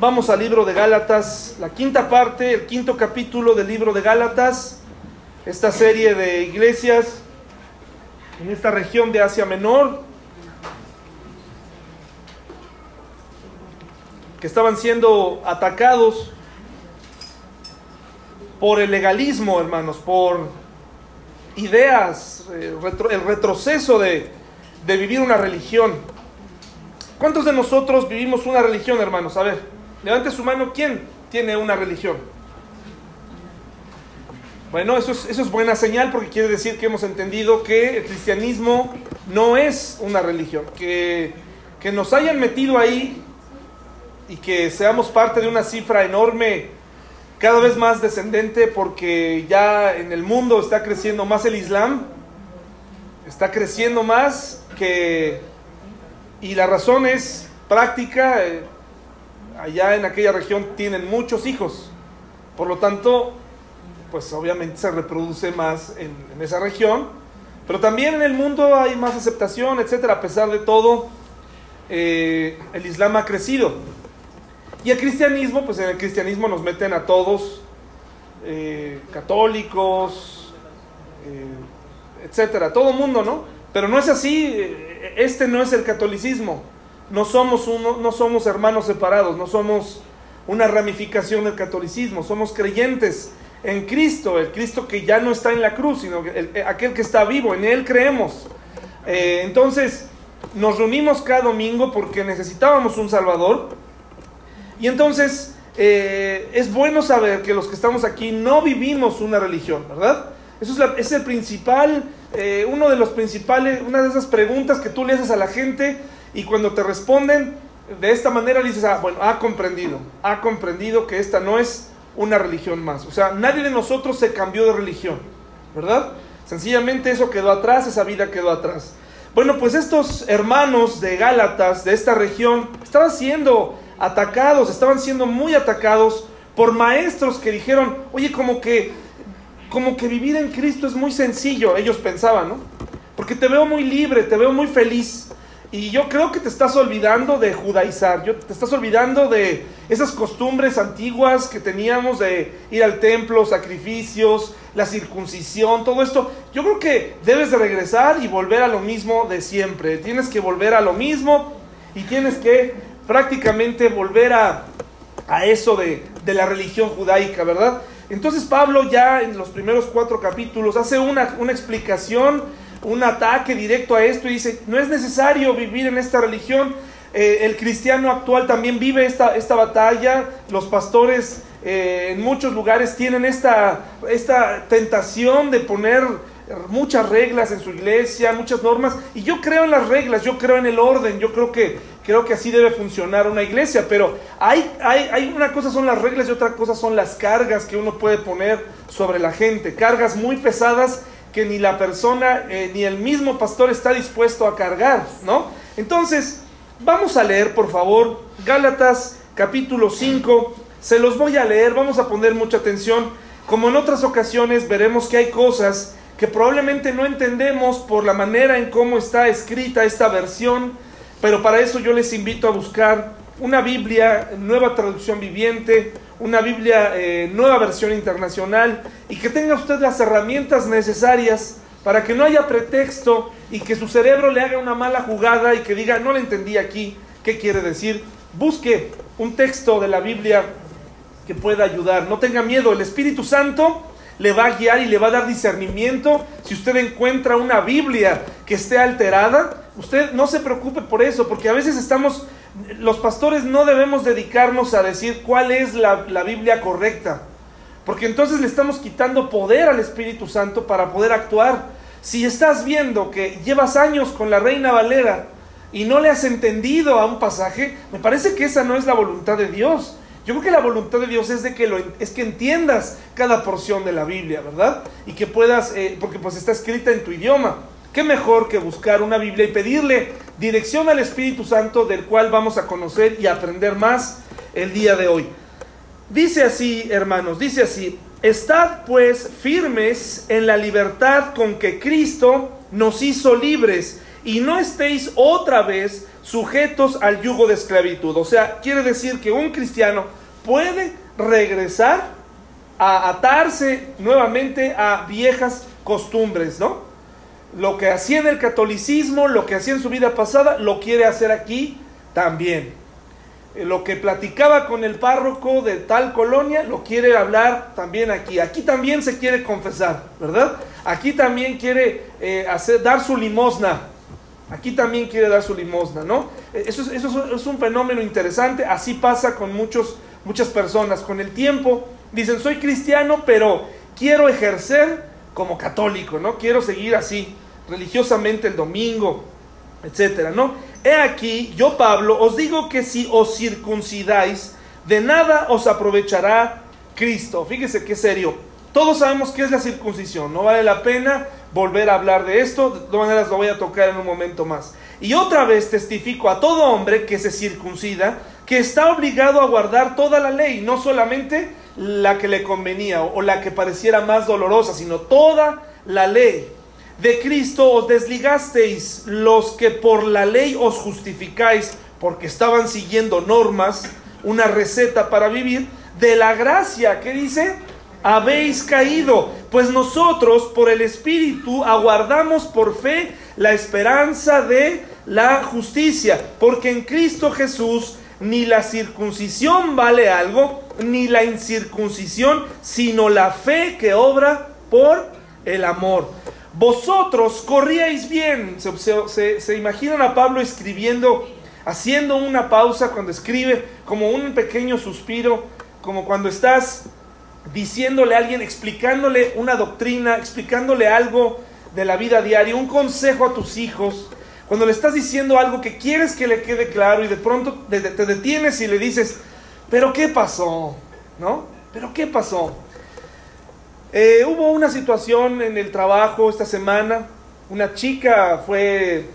Vamos al libro de Gálatas, la quinta parte, el quinto capítulo del libro de Gálatas, esta serie de iglesias en esta región de Asia Menor, que estaban siendo atacados por el legalismo, hermanos, por ideas, eh, el retroceso de, de vivir una religión. ¿Cuántos de nosotros vivimos una religión, hermanos? A ver, levante su mano, ¿quién tiene una religión? Bueno, eso es, eso es buena señal porque quiere decir que hemos entendido que el cristianismo no es una religión, que, que nos hayan metido ahí y que seamos parte de una cifra enorme, cada vez más descendente, porque ya en el mundo está creciendo más el Islam, está creciendo más que... Y la razón es práctica, eh, allá en aquella región tienen muchos hijos, por lo tanto, pues obviamente se reproduce más en, esa región, pero también en el mundo hay más aceptación, etcétera, a pesar de todo, eh, el Islam ha crecido. Y el cristianismo, pues en el cristianismo nos meten a todos, eh, católicos, eh, etcétera, todo mundo, ¿no? Pero no es así, este no es el catolicismo. No somos, uno, no somos hermanos separados, no somos una ramificación del catolicismo, somos creyentes en Cristo, el Cristo que ya no está en la cruz, sino el, aquel que está vivo, en Él creemos. Eh, entonces, nos reunimos cada domingo porque necesitábamos un Salvador y entonces eh, es bueno saber que los que estamos aquí no vivimos una religión, ¿verdad? Eso es, el principal, eh, uno de los principales, una de esas preguntas que tú le haces a la gente y cuando te responden de esta manera dices, ah, bueno, ha comprendido, ha comprendido que esta no es una religión más. O sea, nadie de nosotros se cambió de religión, ¿verdad? Sencillamente eso quedó atrás, esa vida quedó atrás. Bueno, pues estos hermanos de Gálatas, de esta región, estaban siendo atacados, estaban siendo muy atacados por maestros que dijeron, oye, como que, como que vivir en Cristo es muy sencillo, ellos pensaban, ¿no? Porque te veo muy libre, te veo muy feliz. Y yo creo que te estás olvidando de judaizar, yo, te estás olvidando de esas costumbres antiguas que teníamos de ir al templo, sacrificios, la circuncisión, todo esto. Yo creo que debes de regresar y volver a lo mismo de siempre. Tienes que volver a lo mismo y tienes que prácticamente volver a, a eso de, de, la religión judaica, ¿verdad? Entonces Pablo ya en los primeros cuatro capítulos hace una, una explicación, un ataque directo a esto y dice, no es necesario vivir en esta religión, eh, el cristiano actual también vive esta, esta batalla, los pastores eh, en muchos lugares tienen esta, esta tentación de poner muchas reglas en su iglesia, muchas normas, y yo creo en las reglas, yo creo en el orden, yo creo que, creo que así debe funcionar una iglesia, pero hay, hay, hay una cosa son las reglas y otra cosa son las cargas que uno puede poner sobre la gente, cargas muy pesadas que ni la persona eh, ni el mismo pastor está dispuesto a cargar, ¿no? Entonces, vamos a leer, por favor, Gálatas capítulo 5, se los voy a leer, vamos a poner mucha atención, como en otras ocasiones veremos que hay cosas que probablemente no entendemos por la manera en cómo está escrita esta versión, pero para eso yo les invito a buscar una Biblia, nueva traducción viviente, una Biblia, eh, nueva versión internacional, y que tenga usted las herramientas necesarias para que no haya pretexto y que su cerebro le haga una mala jugada y que diga, no le entendí aquí, ¿qué quiere decir? Busque un texto de la Biblia que pueda ayudar. No tenga miedo, el Espíritu Santo le va a guiar y le va a dar discernimiento. Si usted encuentra una Biblia que esté alterada, usted no se preocupe por eso, porque a veces estamos, los pastores no debemos dedicarnos a decir cuál es la, la Biblia correcta, porque entonces le estamos quitando poder al Espíritu Santo para poder actuar. Si estás viendo que llevas años con la Reina Valera y no le has entendido a un pasaje, me parece que esa no es la voluntad de Dios. Yo creo que la voluntad de Dios es de que lo, es que entiendas cada porción de la Biblia, ¿verdad? Y que puedas, eh, porque pues está escrita en tu idioma. ¿Qué mejor que buscar una Biblia y pedirle dirección al Espíritu Santo del cual vamos a conocer y aprender más el día de hoy? Dice así, hermanos, dice así, estad pues firmes en la libertad con que Cristo nos hizo libres y no estéis otra vez sujetos al yugo de esclavitud. O sea, quiere decir que un cristiano puede regresar a atarse nuevamente a viejas costumbres, ¿no? Lo que hacía en el catolicismo, lo que hacía en su vida pasada, lo quiere hacer aquí también. Eh, lo que platicaba con el párroco de tal colonia, lo quiere hablar también aquí. Aquí también se quiere confesar, ¿verdad? Aquí también quiere eh, hacer, dar su limosna. Aquí también quiere dar su limosna, ¿no? Eh, eso, es, eso es un fenómeno interesante. Así pasa con muchos, muchas personas. Con el tiempo dicen, soy cristiano, pero quiero ejercer como católico, ¿no? Quiero seguir así, religiosamente el domingo, etcétera, ¿no? He aquí, yo Pablo, os digo que si os circuncidáis, de nada os aprovechará Cristo. Fíjese qué serio. Todos sabemos qué es la circuncisión, no vale la pena volver a hablar de esto, de todas maneras lo voy a tocar en un momento más. Y otra vez testifico a todo hombre que se circuncida, que está obligado a guardar toda la ley, no solamente la que le convenía o la que pareciera más dolorosa, sino toda la ley de Cristo os desligasteis los que por la ley os justificáis, porque estaban siguiendo normas, una receta para vivir, de la gracia, ¿qué dice? Habéis caído, pues nosotros por el Espíritu aguardamos por fe la esperanza de la justicia, porque en Cristo Jesús ni la circuncisión vale algo, ni la incircuncisión, sino la fe que obra por el amor. Vosotros corríais bien. Se, imaginan a Pablo escribiendo, haciendo una pausa cuando escribe, como un pequeño suspiro, como cuando estás diciéndole a alguien, explicándole una doctrina, explicándole algo de la vida diaria, un consejo a tus hijos, cuando le estás diciendo algo que quieres que le quede claro y de pronto te detienes y le dices, pero ¿qué pasó? ¿No? ¿Pero qué pasó? Eh, hubo una situación en el trabajo esta semana. Una chica fue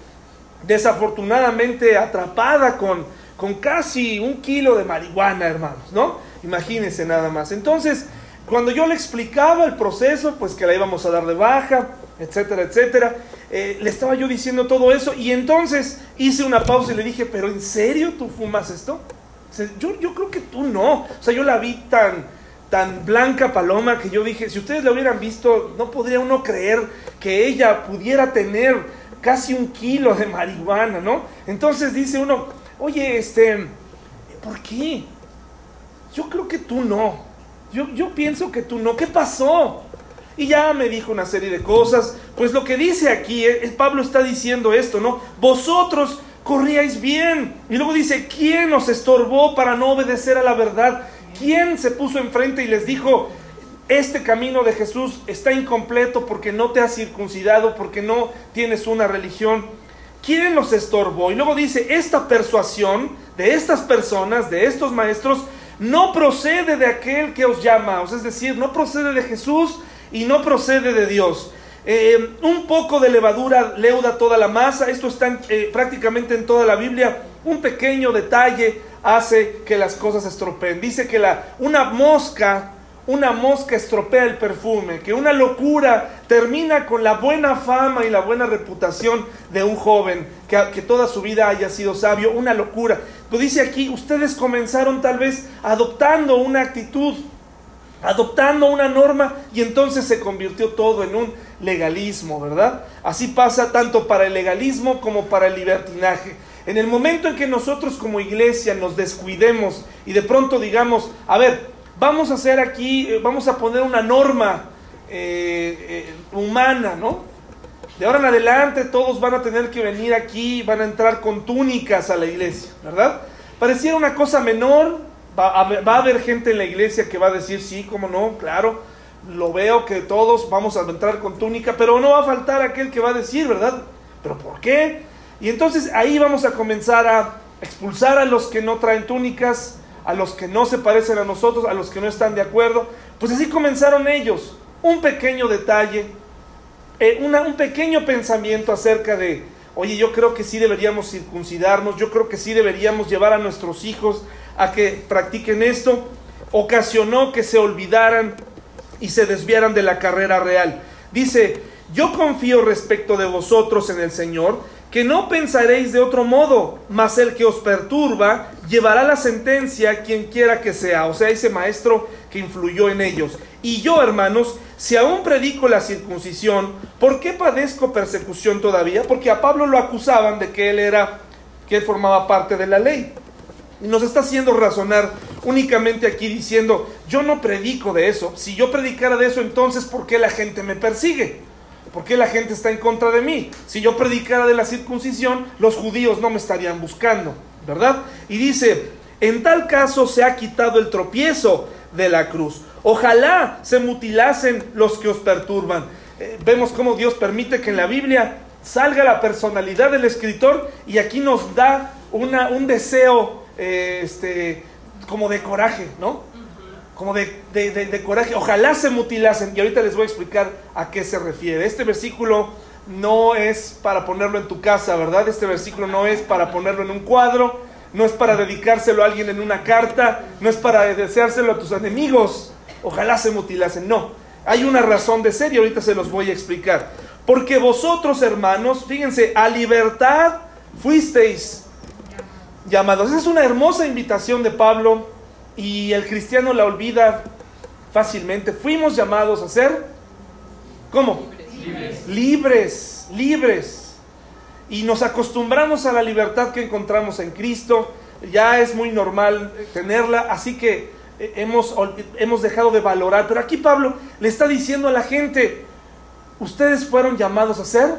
desafortunadamente atrapada con, con casi un kilo de marihuana, hermanos, ¿no? Imagínense nada más. Entonces, cuando yo le explicaba el proceso, pues que la íbamos a dar de baja, etcétera, etcétera, eh, le estaba yo diciendo todo eso y entonces hice una pausa y le dije, pero ¿en serio tú fumas esto? Yo, yo creo que tú no. O sea, yo la vi tan, tan blanca paloma que yo dije, si ustedes la hubieran visto, no podría uno creer que ella pudiera tener casi un kilo de marihuana, ¿no? Entonces dice uno, oye, este, ¿por qué? Yo creo que tú no. Yo, yo pienso que tú no. ¿Qué pasó? Y ya me dijo una serie de cosas. Pues lo que dice aquí, eh, Pablo está diciendo esto, ¿no? Vosotros corríais bien. Y luego dice, ¿quién os estorbó para no obedecer a la verdad? ¿Quién se puso enfrente y les dijo, este camino de Jesús está incompleto porque no te has circuncidado, porque no tienes una religión? ¿Quién los estorbó? Y luego dice, esta persuasión de estas personas, de estos maestros, no procede de aquel que os llama, es decir, no procede de Jesús y no procede de Dios. Eh, un poco de levadura leuda toda la masa, esto está eh, prácticamente en toda la Biblia, un pequeño detalle hace que las cosas estropeen. Dice que la, una mosca, una mosca estropea el perfume, que una locura termina con la buena fama y la buena reputación de un joven, que, que toda su vida haya sido sabio, una locura. Lo dice aquí, ustedes comenzaron tal vez adoptando una actitud, adoptando una norma y entonces se convirtió todo en un legalismo, ¿verdad? Así pasa tanto para el legalismo como para el libertinaje. En el momento en que nosotros como iglesia nos descuidemos y de pronto digamos, a ver, vamos a hacer aquí, eh, vamos a poner una norma eh, eh, humana, ¿no? De ahora en adelante todos van a tener que venir aquí, van a entrar con túnicas a la iglesia, ¿verdad? Pareciera una cosa menor, va a, va a haber gente en la iglesia que va a decir, sí, cómo no, claro, lo veo que todos vamos a entrar con túnica, pero no va a faltar aquel que va a decir, ¿verdad? ¿Pero por qué? Y entonces ahí vamos a comenzar a expulsar a los que no traen túnicas, a los que no se parecen a nosotros, a los que no están de acuerdo. Pues así comenzaron ellos. Un pequeño detalle, eh, un pequeño pensamiento acerca de, oye, yo creo que sí deberíamos circuncidarnos, yo creo que sí deberíamos llevar a nuestros hijos a que practiquen esto, ocasionó que se olvidaran y se desviaran de la carrera real. Dice, yo confío respecto de vosotros en el Señor, que no pensaréis de otro modo, mas el que os perturba llevará la sentencia quien quiera que sea, o sea, ese maestro que influyó en ellos. Y yo, hermanos, si aún predico la circuncisión, ¿por qué padezco persecución todavía? Porque a Pablo lo acusaban de que él era, que él formaba parte de la ley. Y nos está haciendo razonar únicamente aquí diciendo, yo no predico de eso. Si yo predicara de eso, entonces, ¿por qué la gente me persigue? ¿Por qué la gente está en contra de mí? Si yo predicara de la circuncisión, los judíos no me estarían buscando, ¿verdad? Y dice, en tal caso se ha quitado el tropiezo de la cruz. Ojalá se mutilasen los que os perturban. Eh, vemos cómo Dios permite que en la Biblia salga la personalidad del escritor y aquí nos da un deseo eh, este, como de coraje, ¿no? Como de, coraje. Ojalá se mutilasen. Y ahorita les voy a explicar a qué se refiere. Este versículo no es para ponerlo en tu casa, ¿verdad? Este versículo no es para ponerlo en un cuadro, no es para dedicárselo a alguien en una carta, no es para deseárselo a tus enemigos. Ojalá se mutilasen. No, hay una razón de ser y ahorita se los voy a explicar. Porque vosotros, hermanos, fíjense, a libertad fuisteis llamados. Esa es una hermosa invitación de Pablo y el cristiano la olvida fácilmente. Fuimos llamados a ser, ¿cómo? Libres. libres, libres. Y nos acostumbramos a la libertad que encontramos en Cristo. Ya es muy normal tenerla, así que eh, hemos, hemos dejado de valorar. Pero aquí Pablo le está diciendo a la gente, ustedes fueron llamados a ser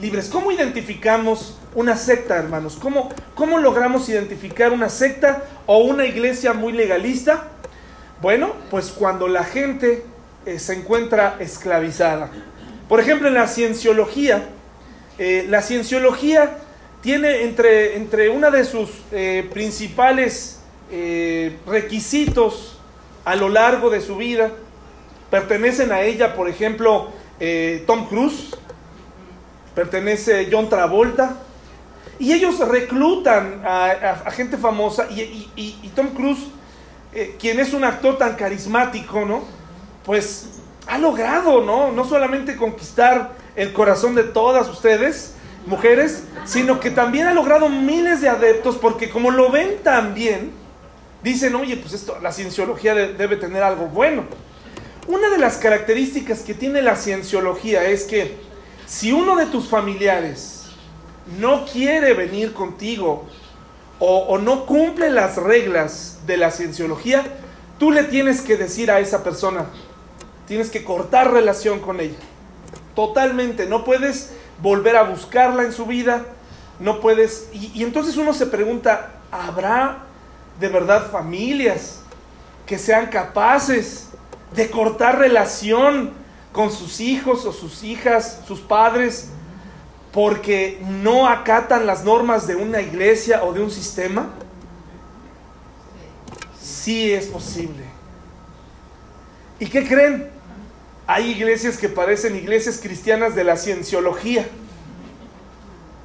libres. ¿Cómo identificamos una secta, hermanos? ¿Cómo, ¿Cómo logramos identificar una secta o una iglesia muy legalista? Bueno, pues cuando la gente eh, se encuentra esclavizada. Por ejemplo, en la cienciología, eh, la cienciología tiene entre, entre una de sus eh, principales requisitos a lo largo de su vida, pertenecen a ella, por ejemplo, Tom Cruise, pertenece John Travolta. Y ellos reclutan a, gente famosa y, Tom Cruise, eh, quien es un actor tan carismático, ¿no? Pues ha logrado, ¿no? No solamente conquistar el corazón de todas ustedes, mujeres, sino que también ha logrado miles de adeptos porque como lo ven tan bien, dicen, oye, pues esto, la cienciología debe tener algo bueno. Una de las características que tiene la cienciología es que si uno de tus familiares no quiere venir contigo o, no cumple las reglas de la cienciología, tú le tienes que decir a esa persona, tienes que cortar relación con ella. Totalmente, no puedes volver a buscarla en su vida, no puedes... Y, y entonces uno se pregunta, ¿habrá de verdad familias que sean capaces de cortar relación con sus hijos o sus hijas, sus padres, porque no acatan las normas de una iglesia o de un sistema? Sí es posible. ¿Y qué creen? Hay iglesias que parecen iglesias cristianas de la cienciología.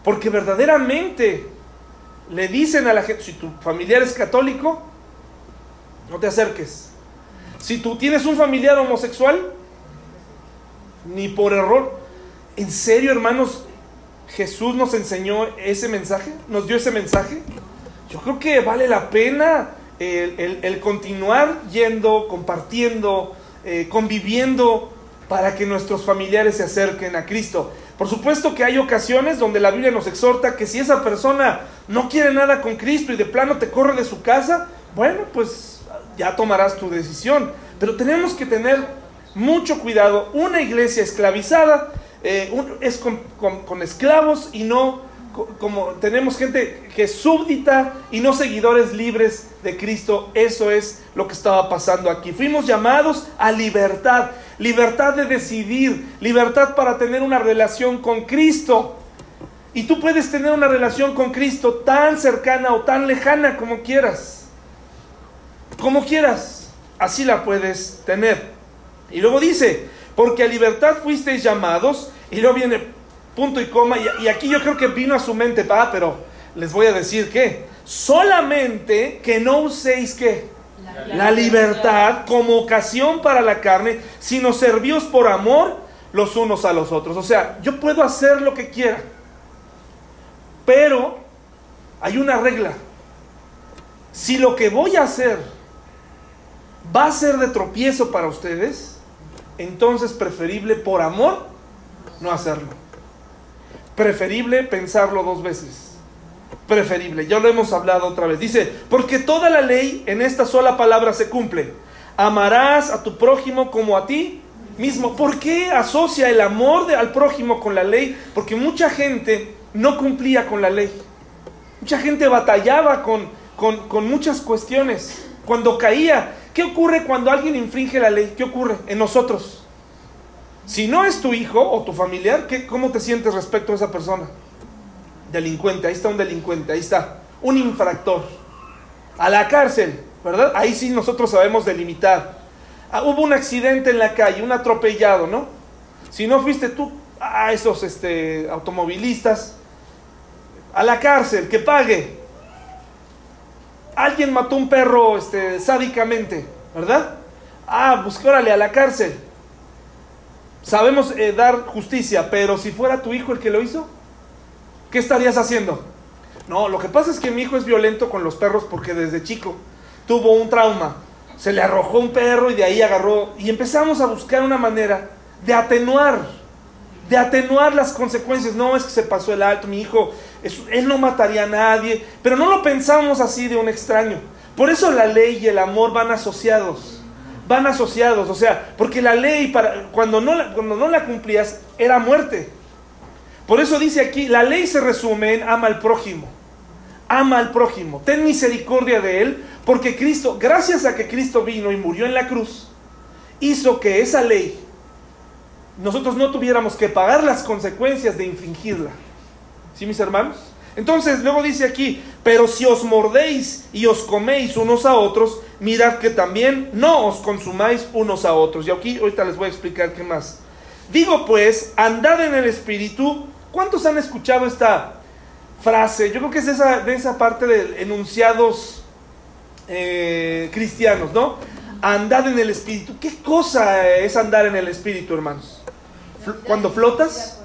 Porque verdaderamente le dicen a la gente, si tu familiar es católico, no te acerques. Si tú tienes un familiar homosexual, ni por error. ¿En serio, hermanos, Jesús nos enseñó ese mensaje? ¿Nos dio ese mensaje? Yo creo que vale la pena el, continuar yendo, compartiendo, eh, conviviendo para que nuestros familiares se acerquen a Cristo. Por supuesto que hay ocasiones donde la Biblia nos exhorta que si esa persona no quiere nada con Cristo y de plano te corre de su casa, bueno, pues ya tomarás tu decisión. Pero tenemos que tener mucho cuidado, una iglesia esclavizada eh, es con, esclavos y no como tenemos gente que es súbdita y no seguidores libres de Cristo. Eso es lo que estaba pasando aquí. Fuimos llamados a libertad, libertad de decidir, libertad para tener una relación con Cristo. Y tú puedes tener una relación con Cristo tan cercana o tan lejana como quieras. Como quieras. Así la puedes tener. Y luego dice, porque a libertad fuisteis llamados, y luego viene punto y coma, y, aquí yo creo que vino a su mente, pa, pero les voy a decir que solamente que no uséis que la, libertad como ocasión para la carne, sino servíos por amor los unos a los otros. O sea, yo puedo hacer lo que quiera, Pero hay una regla. Si lo que voy a hacer va a ser de tropiezo para ustedes, entonces preferible por amor no hacerlo. Preferible pensarlo dos veces. Preferible, ya lo hemos hablado otra vez. Dice, porque toda la ley en esta sola palabra se cumple. Amarás a tu prójimo como a ti mismo. ¿Por qué asocia el amor al prójimo con la ley? Porque mucha gente no cumplía con la ley. Mucha gente batallaba con, con, con muchas cuestiones. Cuando caía, ¿qué ocurre cuando alguien infringe la ley? ¿Qué ocurre en nosotros? Si no es tu hijo o tu familiar, ¿qué, ¿cómo te sientes respecto a esa persona? Delincuente, ahí está un delincuente, ahí está. Un infractor. A la cárcel, ¿verdad? Ahí sí nosotros sabemos delimitar. Ah, hubo un accidente en la calle, un atropellado, ¿no? Si no fuiste tú a esos este, automovilistas, a la cárcel, que pague. Alguien mató un perro este, sádicamente, ¿verdad? Ah, pues órale, a la cárcel. Sabemos eh, dar justicia, pero si fuera tu hijo el que lo hizo, ¿qué estarías haciendo? No, lo que pasa es que mi hijo es violento con los perros porque desde chico tuvo un trauma se le arrojó un perro y de ahí agarró. Y empezamos a buscar una manera de atenuar, de atenuar las consecuencias. No es que se pasó el alto, mi hijo, él no mataría a nadie, pero no lo pensamos así de un extraño. Por eso la ley y el amor van asociados. Van asociados, o sea, porque la ley para, cuando, no la, cuando no la cumplías era muerte. Por eso dice aquí, la ley se resume en ama al prójimo. Ama al prójimo, ten misericordia de él, porque Cristo, gracias a que Cristo vino y murió en la cruz, hizo que esa ley nosotros no tuviéramos que pagar las consecuencias de infringirla. ¿Sí, mis hermanos? Entonces, luego dice aquí, pero si os mordéis y os coméis unos a otros, mirad que también no os consumáis unos a otros. Y aquí ahorita les voy a explicar qué más. Digo pues, andad en el Espíritu. ¿Cuántos han escuchado esta frase? Yo creo que es de esa parte de enunciados eh, cristianos, ¿no? Andad en el Espíritu. ¿Qué cosa es andar en el Espíritu, hermanos? Cuando flotas.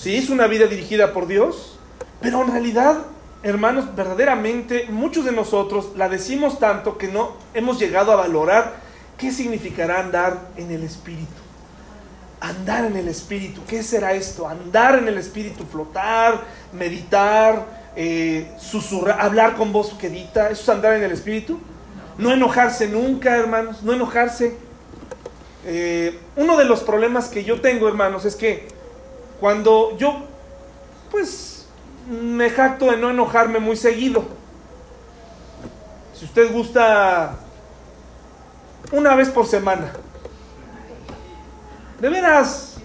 Sí, es una vida dirigida por Dios. Pero en realidad, hermanos, verdaderamente muchos de nosotros la decimos tanto que no hemos llegado a valorar qué significará andar en el Espíritu. Andar en el Espíritu, ¿qué será esto? Andar en el Espíritu, flotar, meditar, eh, susurrar, hablar con voz quedita, eso es andar en el espíritu. No enojarse nunca, hermanos, no enojarse. Eh, uno de los problemas que yo tengo, hermanos, es que cuando yo, pues, me jacto de no enojarme muy seguido. Si usted gusta, una vez por semana. De veras,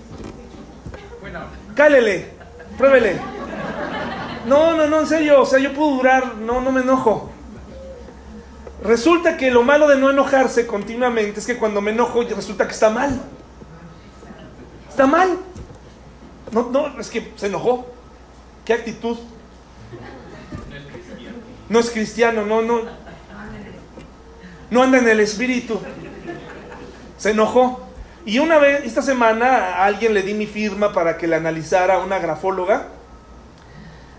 cálele, pruébele. No, no, no, en serio, o sea, yo puedo durar, no, no me enojo. Resulta que lo malo de no enojarse continuamente es que cuando me enojo resulta que está mal. Está mal. No, no, es que se enojó. ¿Qué actitud? No es cristiano, no, no. No anda en el espíritu. Se enojó. Y una vez, esta semana, a alguien le di mi firma para que le analizara una grafóloga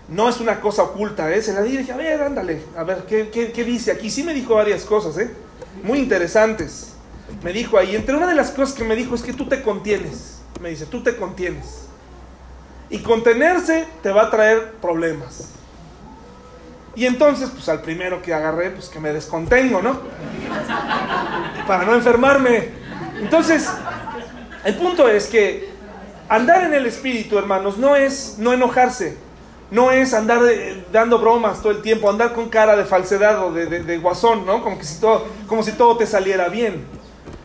no es una cosa oculta, ¿eh? Se la dije, a ver, ándale, a ver, ¿qué, dice aquí? Sí me dijo varias cosas, ¿eh? Muy interesantes. Me dijo ahí, entre una de las cosas que me dijo es que tú te contienes. Me dice, tú te contienes. Y contenerse te va a traer problemas. Y entonces, pues al primero que agarré, pues que me descontengo, ¿no? Para no enfermarme. Entonces, el punto es que andar en el espíritu, hermanos, no es no enojarse no es andar dando bromas todo el tiempo, andar con cara de falsedad o de, guasón, ¿no? Como, si todo, como si todo te saliera bien.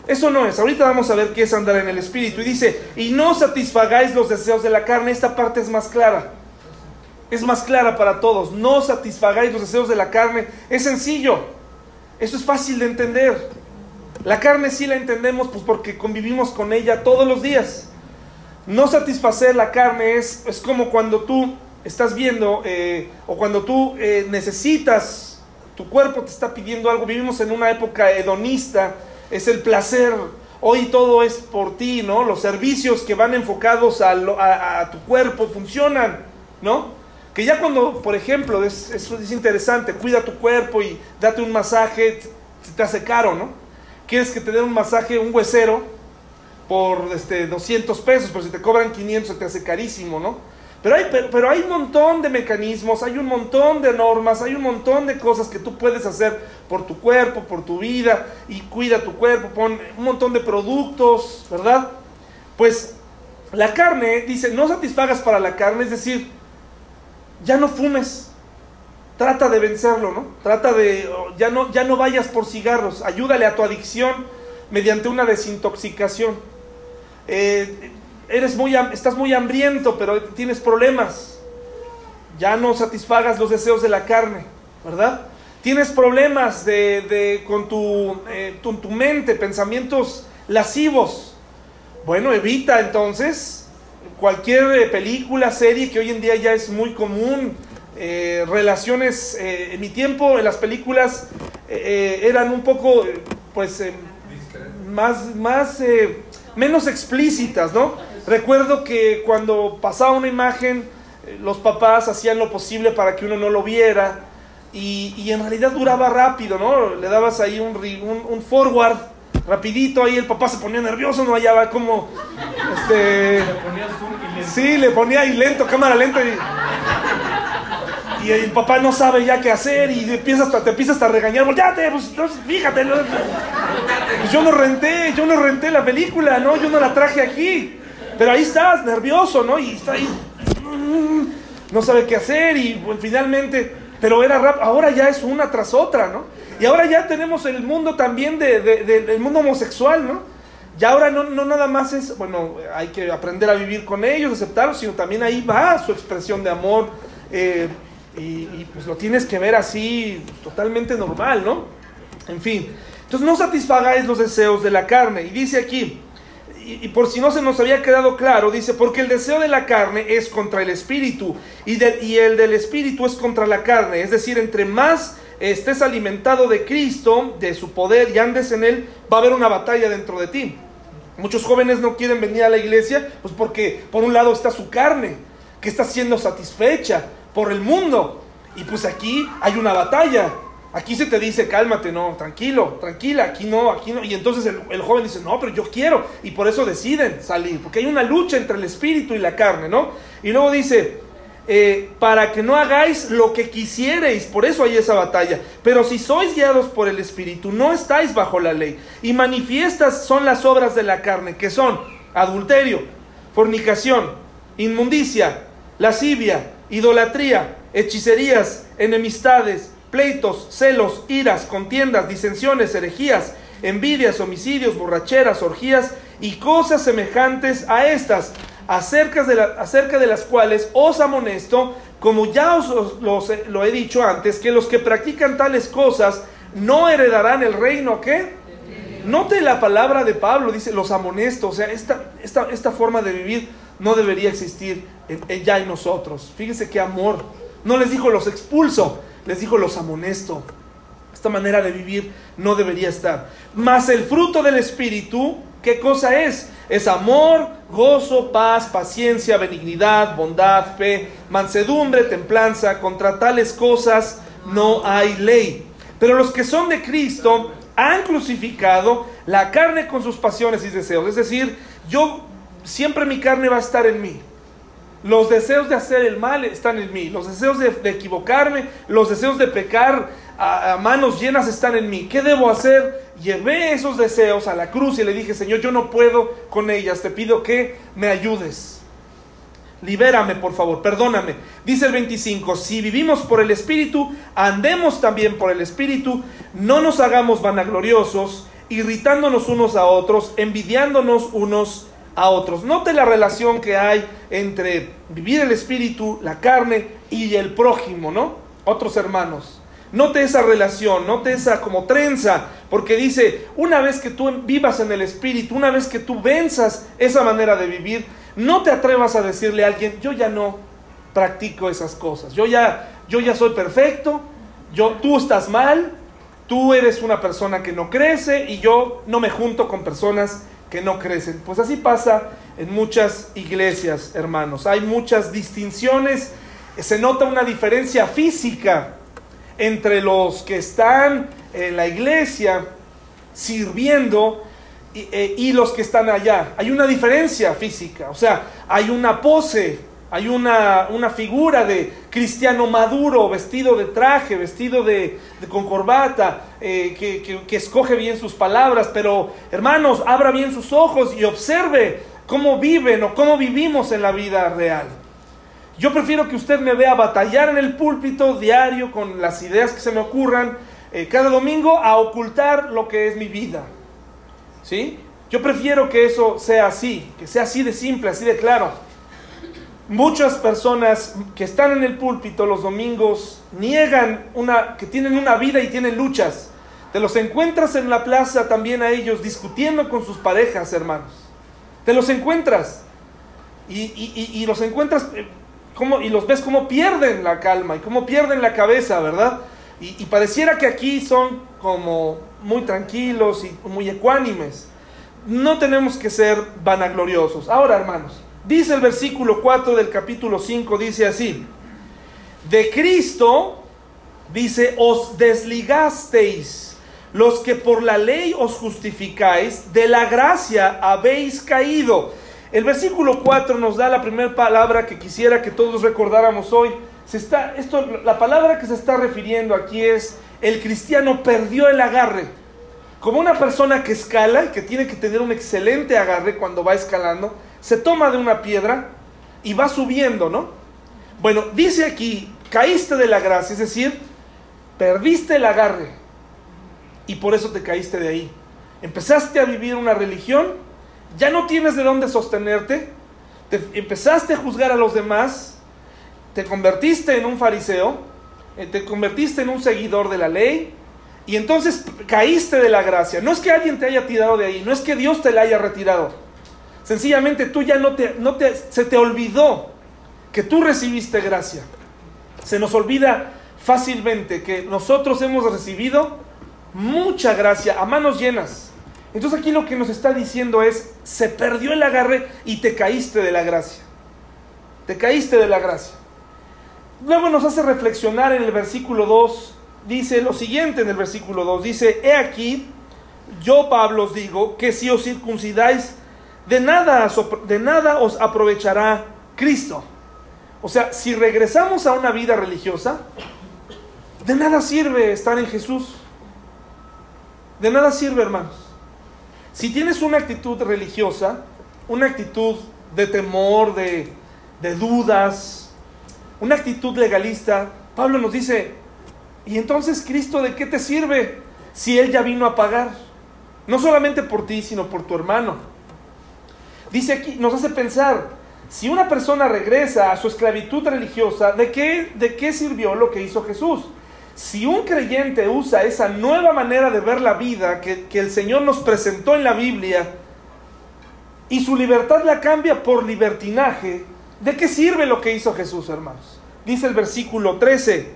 Eso no es. Ahorita vamos a ver qué es andar en el Espíritu. Y dice, y no satisfagáis los deseos de la carne. Esta parte es más clara. Es más clara para todos. No satisfagáis los deseos de la carne. Es sencillo. Eso es fácil de entender. La carne sí la entendemos pues porque convivimos con ella todos los días. No satisfacer la carne es, es como cuando tú estás viendo eh, o cuando tú eh, necesitas, tu cuerpo te está pidiendo algo, vivimos en una época hedonista, es el placer, hoy todo es por ti, ¿no? Los servicios que van enfocados a, tu cuerpo funcionan, ¿no? Que ya cuando, por ejemplo, es, es interesante, cuida tu cuerpo y date un masaje, te hace caro, ¿no? Quieres que te den un masaje, un huesero, por este, 200 pesos, pero si te cobran 500 se te hace carísimo, ¿no? Pero hay, pero, hay un montón de mecanismos, hay un montón de normas, hay un montón de cosas que tú puedes hacer por tu cuerpo, por tu vida, y cuida tu cuerpo, pon un montón de productos, ¿verdad? Pues la carne, dice, no satisfagas para la carne, es decir, ya no fumes, trata de vencerlo, ¿no? Trata de, ya no, ya no vayas por cigarros, ayúdale a tu adicción mediante una desintoxicación. Eh, eres muy, estás muy hambriento, pero tienes problemas. Ya no satisfagas los deseos de la carne, ¿verdad? Tienes problemas de, con tu, eh, tu, tu mente, pensamientos lascivos. Bueno, evita entonces cualquier eh, película, serie que hoy en día ya es muy común. Eh, relaciones, en mi tiempo en las películas eran un poco, pues, más, más menos explícitas, ¿no? Recuerdo que cuando pasaba una imagen, eh, los papás hacían lo posible para que uno no lo viera y, en realidad duraba rápido, ¿no? Le dabas ahí un, un, forward rapidito, ahí el papá se ponía nervioso, no hallaba como, este, sí, le ponía ahí lento, cámara lenta y, y el papá no sabe ya qué hacer y empieza hasta, te empieza hasta a regañar, volteate, pues, fíjate, pues yo no renté, yo no renté la película, ¿no? Yo no la traje aquí. Pero ahí estás, nervioso, ¿no? Y está ahí, no sabe qué hacer y finalmente, pero era rap, ahora ya es una tras otra, ¿no? Y ahora ya tenemos el mundo también de, del mundo homosexual, ¿no? Ya ahora no, no nada más es, bueno, hay que aprender a vivir con ellos, aceptarlos, sino también ahí va su expresión de amor. Eh, y, pues lo tienes que ver así, totalmente normal, ¿no? En fin. Entonces no satisfagáis los deseos de la carne. Y dice aquí, y, por si no se nos había quedado claro, dice, porque el deseo de la carne es contra el espíritu y, y el del espíritu es contra la carne. Es decir, entre más estés alimentado de Cristo, de su poder y andes en Él, va a haber una batalla dentro de ti. Muchos jóvenes no quieren venir a la iglesia, pues porque por un lado está su carne, que está siendo satisfecha por el mundo. Y pues aquí hay una batalla. Aquí se te dice, cálmate, no, tranquilo, tranquila, aquí no, aquí no. Y entonces el, joven dice, no, pero yo quiero. Y por eso deciden salir, porque hay una lucha entre el espíritu y la carne, ¿no? Y luego dice, eh, para que no hagáis lo que quisierais, por eso hay esa batalla. Pero si sois guiados por el espíritu, no estáis bajo la ley. Y manifiestas son las obras de la carne, que son adulterio, fornicación, inmundicia, lascivia, idolatría, hechicerías, enemistades pleitos, celos, iras, contiendas, disensiones, herejías, envidias, homicidios, borracheras, orgías y cosas semejantes a estas, acerca de, las cuales os amonesto, como ya os, lo he dicho antes, que los que practican tales cosas no heredarán el reino, ¿qué? Note la palabra de Pablo, dice los amonesto, o sea, esta, esta, esta forma de vivir no debería existir ya en nosotros. Fíjese qué amor. No les dijo los expulso, les dijo, los amonesto. Esta manera de vivir no debería estar. Mas el fruto del Espíritu, ¿qué cosa es? Es amor, gozo, paz, paciencia, benignidad, bondad, fe, mansedumbre, templanza. Contra tales cosas no hay ley. Pero los que son de Cristo han crucificado la carne con sus pasiones y deseos. Es decir, yo siempre mi carne va a estar en mí. Los deseos de hacer el mal están en mí. Los deseos de, equivocarme, los deseos de pecar a, manos llenas están en mí. ¿Qué debo hacer? Llevé esos deseos a la cruz y le dije, Señor, yo no puedo con ellas. Te pido que me ayudes. Libérame, por favor, perdóname. Dice el 25, si vivimos por el Espíritu, andemos también por el Espíritu, no nos hagamos vanagloriosos, irritándonos unos a otros, envidiándonos unos a otros. Note la relación que hay entre vivir el espíritu, la carne y el prójimo, ¿no? Otros hermanos. Note esa relación, note esa como trenza, porque dice, una vez que tú vivas en el espíritu, una vez que tú venzas esa manera de vivir, no te atrevas a decirle a alguien, yo ya no practico esas cosas, yo ya, yo ya soy perfecto, yo, tú estás mal, tú eres una persona que no crece y yo no me junto con personas que no crecen. Pues así pasa en muchas iglesias, hermanos. Hay muchas distinciones se nota una diferencia física entre los que están en la iglesia sirviendo y, eh, y, los que están allá. Hay una diferencia física, o sea, hay una pose, hay una, una figura de cristiano maduro, vestido de traje, vestido de, con corbata, eh, que, que, que escoge bien sus palabras, pero hermanos, abra bien sus ojos y observe cómo viven o cómo vivimos en la vida real. Yo prefiero que usted me vea batallar en el púlpito diario con las ideas que se me ocurran eh, cada domingo a ocultar lo que es mi vida. ¿Sí? Yo prefiero que eso sea así, que sea así de simple, así de claro. Muchas personas que están en el púlpito los domingos niegan una, que tienen una vida y tienen luchas. Te los encuentras en la plaza también a ellos discutiendo con sus parejas, hermanos. Te los encuentras. Y, y, y, los encuentras eh, como, y los ves como pierden la calma y cómo pierden la cabeza, ¿verdad? Y, pareciera que aquí son como muy tranquilos y muy ecuánimes. No tenemos que ser vanagloriosos. Ahora, hermanos, dice el versículo 4 del capítulo 5, dice así, de Cristo, dice, os desligasteis, los que por la ley os justificáis, de la gracia habéis caído. El versículo 4 nos da la primera palabra que quisiera que todos recordáramos hoy. Se está, esto, la palabra que se está refiriendo aquí es el cristiano perdió el agarre. Como una persona que escala y que tiene que tener un excelente agarre cuando va escalando, se toma de una piedra y va subiendo, ¿no? Bueno, dice aquí, caíste de la gracia, es decir, perdiste el agarre y por eso te caíste de ahí. Empezaste a vivir una religión, ya no tienes de dónde sostenerte, te empezaste a juzgar a los demás, te convertiste en un fariseo, eh, te convertiste en un seguidor de la ley y entonces caíste de la gracia. No es que alguien te haya tirado de ahí, no es que Dios te la haya retirado. Sencillamente tú ya no te, no te, se te olvidó que tú recibiste gracia. Se nos olvida fácilmente que nosotros hemos recibido mucha gracia a manos llenas. Entonces aquí lo que nos está diciendo es, se perdió el agarre y te caíste de la gracia. Te caíste de la gracia. Luego nos hace reflexionar en el versículo 2, dice lo siguiente en el versículo 2, dice, he aquí, yo Pablo os digo, que si os circuncidáis, de nada, de nada os aprovechará Cristo. O sea, si regresamos a una vida religiosa, de nada sirve estar en Jesús. De nada sirve, hermanos. Si tienes una actitud religiosa, una actitud de temor, de, de dudas, una actitud legalista, Pablo nos dice, ¿y entonces Cristo de qué te sirve si Él ya vino a pagar? No solamente por ti, sino por tu hermano. Dice aquí, nos hace pensar, si una persona regresa a su esclavitud religiosa, ¿de qué, de qué sirvió lo que hizo Jesús? Si un creyente usa esa nueva manera de ver la vida que, que, el Señor nos presentó en la Biblia y su libertad la cambia por libertinaje, ¿de qué sirve lo que hizo Jesús, hermanos? Dice el versículo 13,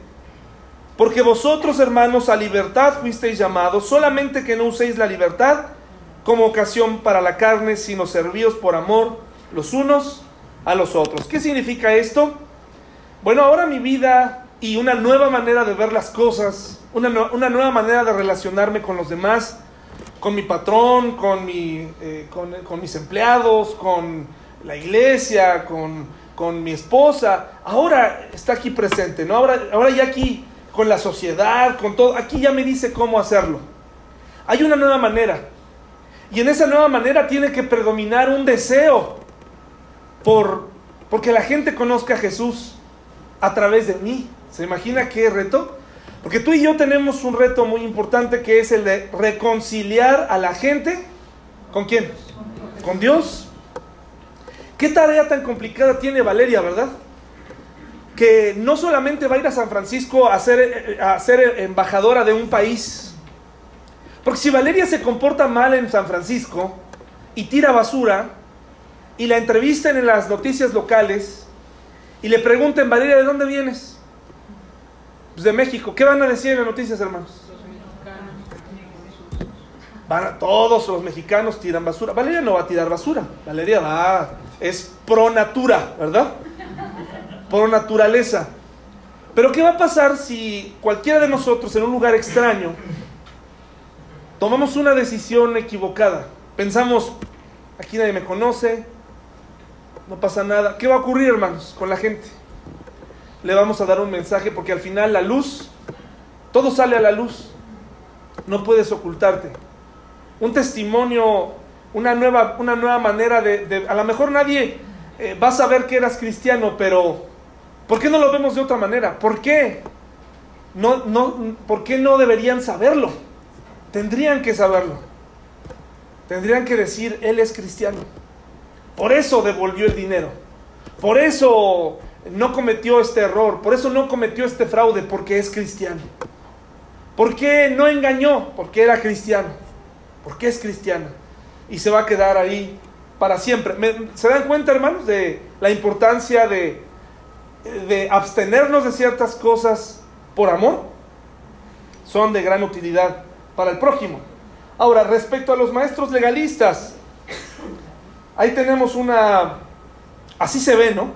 porque vosotros, hermanos, a libertad fuisteis llamados, solamente que no uséis la libertad como ocasión para la carne, sino servíos por amor los unos a los otros. ¿Qué significa esto? Bueno, ahora mi vida y una nueva manera de ver las cosas, una, nueva manera de relacionarme con los demás, con mi patrón, eh, con, mis empleados, con la iglesia, con, con, mi esposa, ahora está aquí presente, ¿no? Ahora, ahora ya aquí con la sociedad, con todo, aquí ya me dice cómo hacerlo. Hay una nueva manera. Y en esa nueva manera tiene que predominar un deseo por porque la gente conozca a Jesús a través de mí. ¿Se imagina qué reto? Porque tú y yo tenemos un reto muy importante que es el de reconciliar a la gente. ¿Con quién? Con Dios. ¿Qué tarea tan complicada tiene Valeria, verdad? Que no solamente va a ir a San Francisco a ser, a ser embajadora de un país. Porque si Valeria se comporta mal en San Francisco y tira basura y la entrevistan en las noticias locales y le pregunten, Valeria, ¿de dónde vienes? Pues de México. ¿Qué van a decir en las noticias, hermanos? Van a, todos los mexicanos tiran basura. Valeria no va a tirar basura. Valeria va, es pro natura, ¿verdad? por naturaleza. Pero ¿qué va a pasar si cualquiera de nosotros en un lugar extraño tomamos una decisión equivocada? Pensamos, aquí nadie me conoce, no pasa nada. ¿Qué va a ocurrir, hermanos, con la gente? Le vamos a dar un mensaje porque al final la luz, todo sale a la luz. No puedes ocultarte. Un testimonio, una nueva, una nueva manera de, A lo mejor nadie eh, va a saber que eras cristiano, pero ¿por qué no lo vemos de otra manera? ¿Por qué? No, no, ¿Por qué no deberían saberlo? Tendrían que saberlo. Tendrían que decir, Él es cristiano. Por eso devolvió el dinero. Por eso no cometió este error. Por eso no cometió este fraude, porque es cristiano. ¿Por qué no engañó? Porque era cristiano. Porque es cristiano. Y se va a quedar ahí para siempre. ¿Se dan cuenta, hermanos, de la importancia de, de abstenernos de ciertas cosas por amor? Son de gran utilidad para el prójimo. Ahora, respecto a los maestros legalistas, ahí tenemos una... Así se ve, ¿no?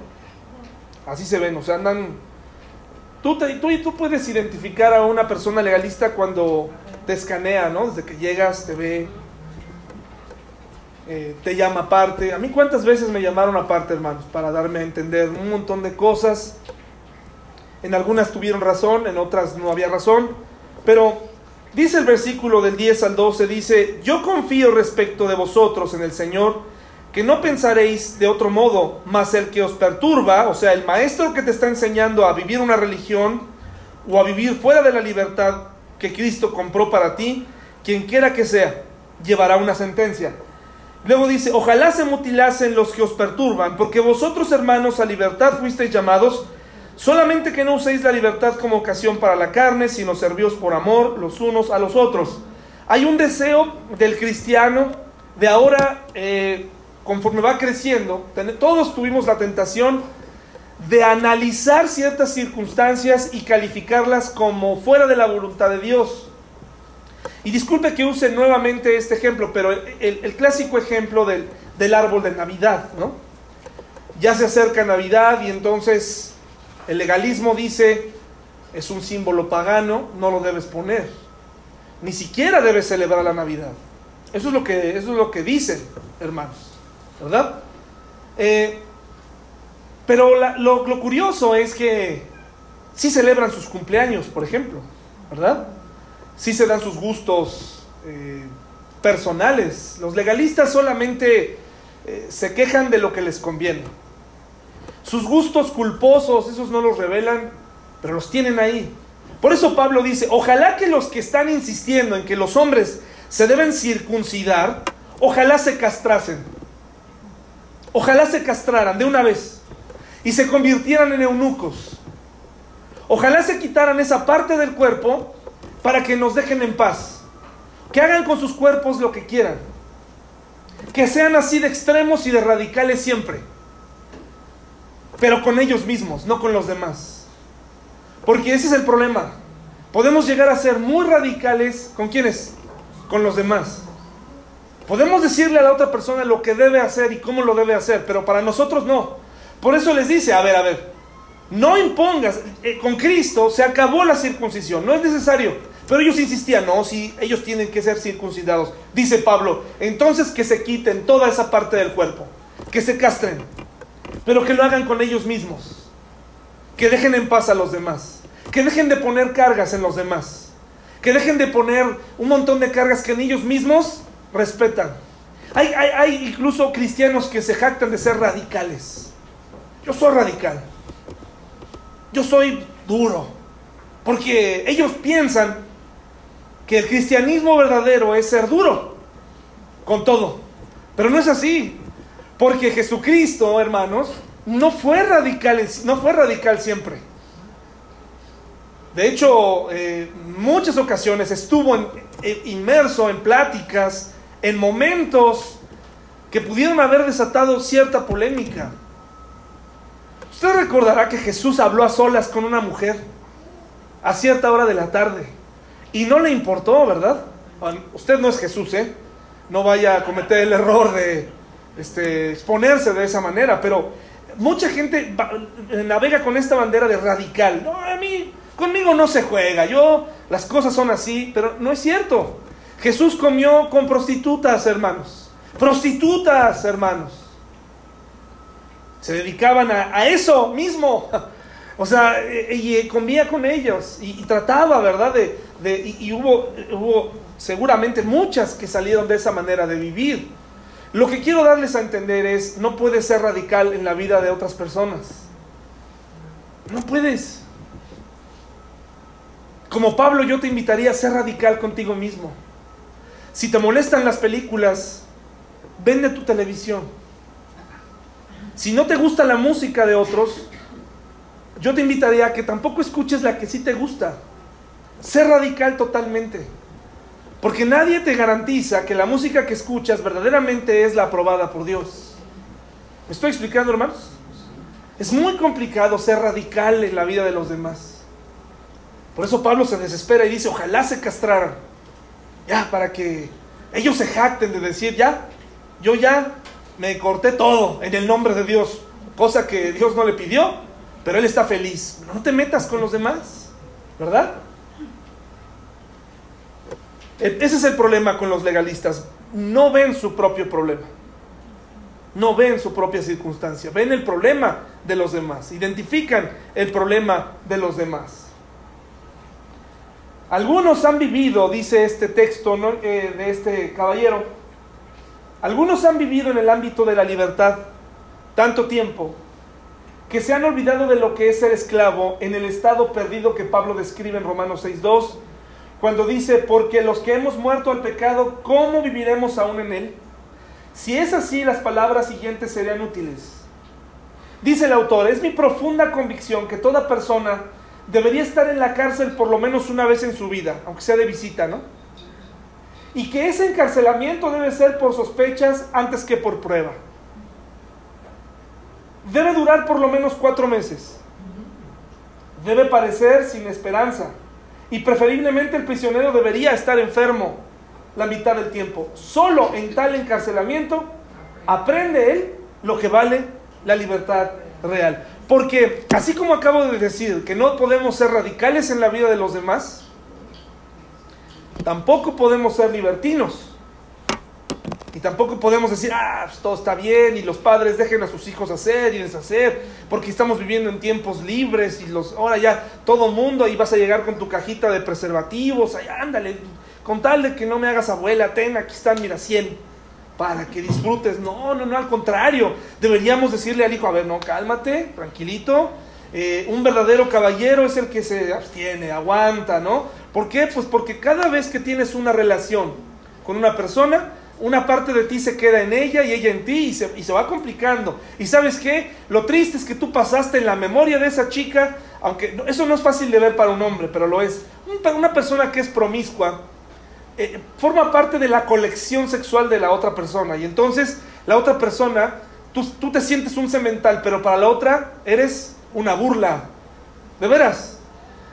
Así se ven, o sea, andan... Tú, te, tú, tú puedes identificar a una persona legalista cuando te escanea, ¿no? Desde que llegas, te ve, eh, te llama aparte. A mí cuántas veces me llamaron aparte, hermanos, para darme a entender un montón de cosas. En algunas tuvieron razón, en otras no había razón. Pero Dice el versículo del 10 al 12, dice, yo confío respecto de vosotros en el Señor, que no pensaréis de otro modo, mas el que os perturba, o sea, el maestro que te está enseñando a vivir una religión o a vivir fuera de la libertad que Cristo compró para ti, quien quiera que sea, llevará una sentencia. Luego dice, ojalá se mutilasen los que os perturban, porque vosotros hermanos a libertad fuisteis llamados, Solamente que no uséis la libertad como ocasión para la carne, sino servíos por amor los unos a los otros. Hay un deseo del cristiano de ahora, eh, conforme va creciendo, todos tuvimos la tentación de analizar ciertas circunstancias y calificarlas como fuera de la voluntad de Dios. Y disculpe que use nuevamente este ejemplo, pero el, clásico ejemplo del, del árbol de Navidad, ¿no? Ya se acerca Navidad y entonces el legalismo dice, es un símbolo pagano, no lo debes poner. Ni siquiera debes celebrar la Navidad. Eso es lo que, eso es lo que dicen, hermanos. ¿Verdad? Eh, pero lo, curioso es que sí celebran sus cumpleaños, por ejemplo. ¿Verdad? Sí se dan sus gustos eh, personales. Los legalistas solamente eh, se quejan de lo que les conviene. Sus gustos culposos, esos no los revelan, pero los tienen ahí. Por eso Pablo dice, ojalá que los que están insistiendo en que los hombres se deben circuncidar, ojalá se castrasen. Ojalá se castraran de una vez y se convirtieran en eunucos. Ojalá se quitaran esa parte del cuerpo para que nos dejen en paz. Que hagan con sus cuerpos lo que quieran. Que sean así de extremos y de radicales siempre pero con ellos mismos, no con los demás. Porque ese es el problema. Podemos llegar a ser muy radicales con quienes? Con los demás. Podemos decirle a la otra persona lo que debe hacer y cómo lo debe hacer, pero para nosotros no. Por eso les dice, a ver, a ver, no impongas, eh, con Cristo se acabó la circuncisión, no es necesario. Pero ellos insistían, no, si ellos tienen que ser circuncidados. Dice Pablo, entonces que se quiten toda esa parte del cuerpo, que se castren pero que lo hagan con ellos mismos. Que dejen en paz a los demás. Que dejen de poner cargas en los demás. Que dejen de poner un montón de cargas que en ellos mismos respetan. Hay, hay, incluso cristianos que se jactan de ser radicales. Yo soy radical. Yo soy duro. Porque ellos piensan que el cristianismo verdadero es ser duro con todo. Pero no es así. Porque Jesucristo, hermanos, no fue radical, no fue radical siempre. De hecho, en muchas ocasiones estuvo inmerso en pláticas, en momentos que pudieron haber desatado cierta polémica. Usted recordará que Jesús habló a solas con una mujer a cierta hora de la tarde y no le importó, ¿verdad? Usted no es Jesús, ¿eh? No vaya a cometer el error de este, exponerse de esa manera, pero mucha gente navega con esta bandera de radical. No, a mí, conmigo no se juega, yo, las cosas son así, pero no es cierto. Jesús comió con prostitutas, hermanos. Prostitutas, hermanos. Se dedicaban a, eso mismo. O sea, y, comía con ellos y, trataba, ¿verdad? De, y, hubo, hubo seguramente muchas que salieron de esa manera de vivir. Lo que quiero darles a entender es, no puedes ser radical en la vida de otras personas. No puedes. Como Pablo, yo te invitaría a ser radical contigo mismo. Si te molestan las películas, vende tu televisión. Si no te gusta la música de otros, yo te invitaría a que tampoco escuches la que sí te gusta. Sé radical totalmente. Porque nadie te garantiza que la música que escuchas verdaderamente es la aprobada por Dios. ¿Me estoy explicando, hermanos? Es muy complicado ser radical en la vida de los demás. Por eso Pablo se desespera y dice, ojalá se castraran. Ya, para que ellos se jacten de decir, ya, yo ya me corté todo en el nombre de Dios. Cosa que Dios no le pidió, pero Él está feliz. No te metas con los demás, ¿verdad? Ese es el problema con los legalistas. No ven su propio problema. No ven su propia circunstancia. Ven el problema de los demás. Identifican el problema de los demás. Algunos han vivido, dice este texto eh, de este caballero, algunos han vivido en el ámbito de la libertad tanto tiempo que se han olvidado de lo que es ser esclavo en el estado perdido que Pablo describe en Romanos 6.2 cuando dice, porque los que hemos muerto al pecado, ¿cómo viviremos aún en él? Si es así, las palabras siguientes serían útiles. Dice el autor, es mi profunda convicción que toda persona debería estar en la cárcel por lo menos una vez en su vida, aunque sea de visita, ¿no? Y que ese encarcelamiento debe ser por sospechas antes que por prueba. Debe durar por lo menos cuatro meses. Debe parecer sin esperanza y preferiblemente el prisionero debería estar enfermo la mitad del tiempo. Solo en tal encarcelamiento aprende él lo que vale la libertad real. Porque así como acabo de decir que no podemos ser radicales en la vida de los demás, tampoco podemos ser libertinos. Y tampoco podemos decir, ah, pues todo está bien y los padres dejen a sus hijos hacer y deshacer, porque estamos viviendo en tiempos libres y los, ahora ya todo mundo ahí vas a llegar con tu cajita de preservativos, ahí ándale, con tal de que no me hagas abuela, ten, aquí están, mira, 100, para que disfrutes. No, no, no, al contrario, deberíamos decirle al hijo, a ver, no, cálmate, tranquilito, eh, un verdadero caballero es el que se abstiene, aguanta, ¿no? ¿Por qué? Pues porque cada vez que tienes una relación con una persona, una parte de ti se queda en ella y ella en ti y se, y se, va complicando. Y sabes qué? Lo triste es que tú pasaste en la memoria de esa chica, aunque eso no es fácil de ver para un hombre, pero lo es. Una persona que es promiscua eh, forma parte de la colección sexual de la otra persona. Y entonces la otra persona, tú, tú te sientes un cemental, pero para la otra eres una burla. De veras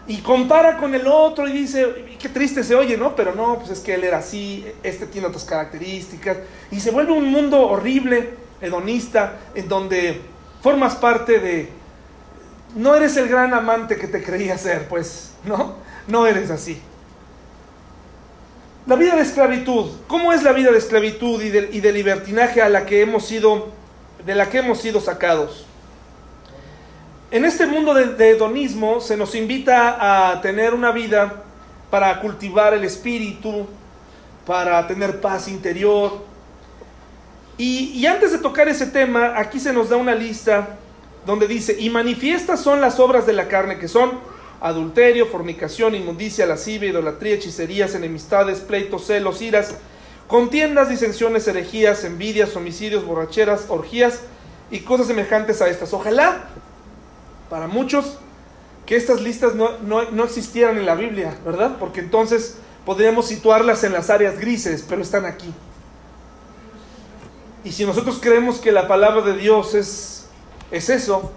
y compara con el otro y dice, qué triste se oye, ¿no? Pero no, pues es que él era así, este tiene otras características, y se vuelve un mundo horrible, hedonista, en donde formas parte de, no eres el gran amante que te creía ser, pues, ¿no? No eres así. La vida de esclavitud, ¿cómo es la vida de esclavitud y de, y de libertinaje a la que hemos sido, de la que hemos sido sacados? En este mundo de, hedonismo se nos invita a tener una vida para cultivar el espíritu, para tener paz interior. Y, y, antes de tocar ese tema, aquí se nos da una lista donde dice, y manifiestas son las obras de la carne, que son adulterio, fornicación, inmundicia, lascivia, idolatría, hechicerías, enemistades, pleitos, celos, iras, contiendas, disensiones, herejías, envidias, homicidios, borracheras, orgías y cosas semejantes a estas. Ojalá para muchos que estas listas no, existieran en la Biblia, ¿verdad? Porque entonces podríamos situarlas en las áreas grises, pero están aquí. Y si nosotros creemos que la palabra de Dios es, es eso,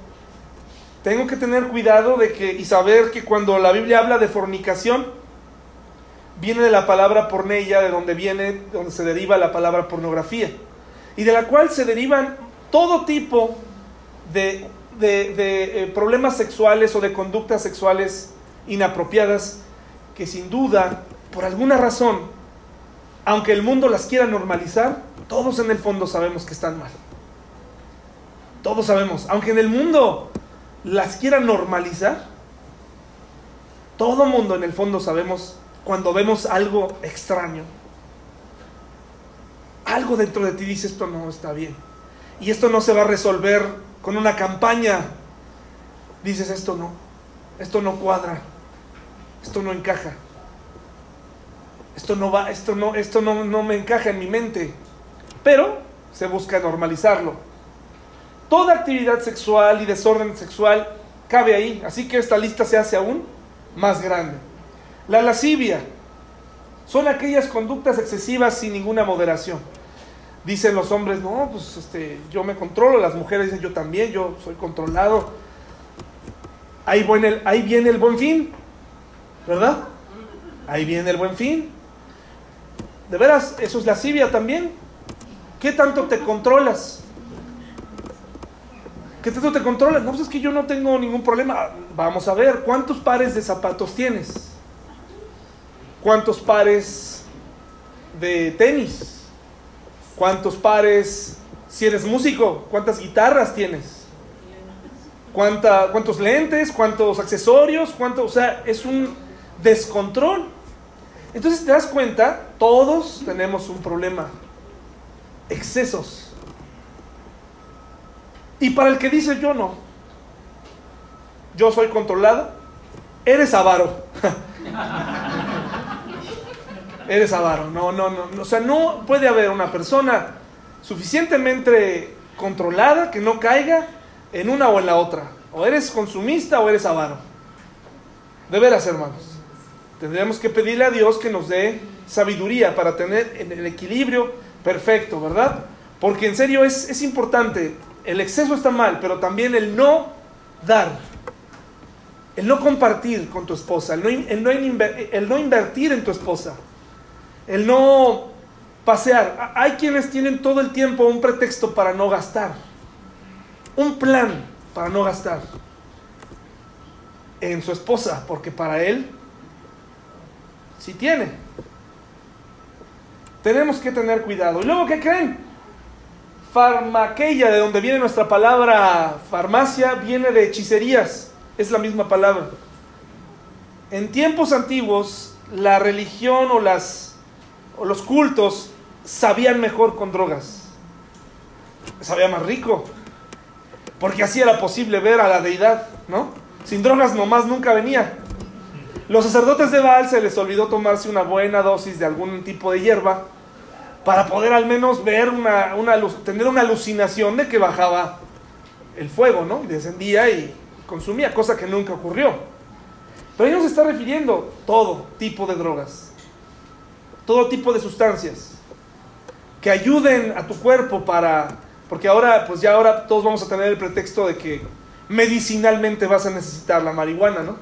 tengo que tener cuidado de que y saber que cuando la Biblia habla de fornicación, viene de la palabra pornella, de donde viene, donde se deriva la palabra pornografía, y de la cual se derivan todo tipo de, eh, problemas sexuales o de conductas sexuales inapropiadas que sin duda, por alguna razón, aunque el mundo las quiera normalizar, todos en el fondo sabemos que están mal. Todos sabemos, aunque en el mundo las quiera normalizar, todo mundo en el fondo sabemos cuando vemos algo extraño. Algo dentro de ti dice esto no está bien. Y esto no se va a resolver con una campaña. Dices esto no, esto no cuadra, esto no encaja. Esto no va, esto no, esto no, no me encaja en mi mente. Pero se busca normalizarlo. Toda actividad sexual y desorden sexual cabe ahí, así que esta lista se hace aún más grande. La lascivia son aquellas conductas excesivas sin ninguna moderación. Dicen los hombres, no, pues este, yo me controlo, las mujeres dicen, yo también, yo soy controlado. Ahí, viene ahí viene el buen fin, ¿verdad? Ahí viene el buen fin. De veras, eso es lascivia también. ¿Qué tanto te controlas? ¿Qué tanto te controlas? No, pues es que yo no tengo ningún problema. Vamos a ver, ¿cuántos pares de zapatos tienes? ¿Cuántos pares de tenis? ¿Cuántos pares, si eres músico, cuántas guitarras tienes? ¿Cuánta, ¿Cuántos lentes? ¿Cuántos accesorios? ¿Cuánto? O sea, es un descontrol. Entonces te das cuenta, todos tenemos un problema. Excesos. Y para el que dice yo no, yo soy controlado, eres avaro. eres avaro. No, no, no. O sea, no puede haber una persona suficientemente controlada que no caiga en una o en la otra. O eres consumista o eres avaro. De veras, hermanos. Tendríamos que pedirle a Dios que nos dé sabiduría para tener el equilibrio perfecto, ¿verdad? Porque en serio es, es importante. El exceso está mal, pero también el no dar. El no compartir con tu esposa, no, el no, el no invertir en tu esposa el no pasear. Hay quienes tienen todo el tiempo un pretexto para no gastar, un plan para no gastar en su esposa, porque para él sí tiene. Tenemos que tener cuidado. ¿Y luego qué creen? Farmaqueia, de donde viene nuestra palabra farmacia, viene de hechicerías. Es la misma palabra. En tiempos antiguos, la religión o las o los cultos sabían mejor con drogas. Sabía más rico. Porque así era posible ver a la deidad, ¿no? Sin drogas nomás nunca venía. Los sacerdotes de Baal se les olvidó tomarse una buena dosis de algún tipo de hierba para poder al menos ver una, tener una alucinación de que bajaba el fuego, ¿no? Y descendía y consumía, cosa que nunca ocurrió. Pero ahí nos está refiriendo todo tipo de drogas todo tipo de sustancias que ayuden a tu cuerpo para, porque ahora, pues ya ahora todos vamos a tener el pretexto de que medicinalmente vas a necesitar la marihuana, ¿no?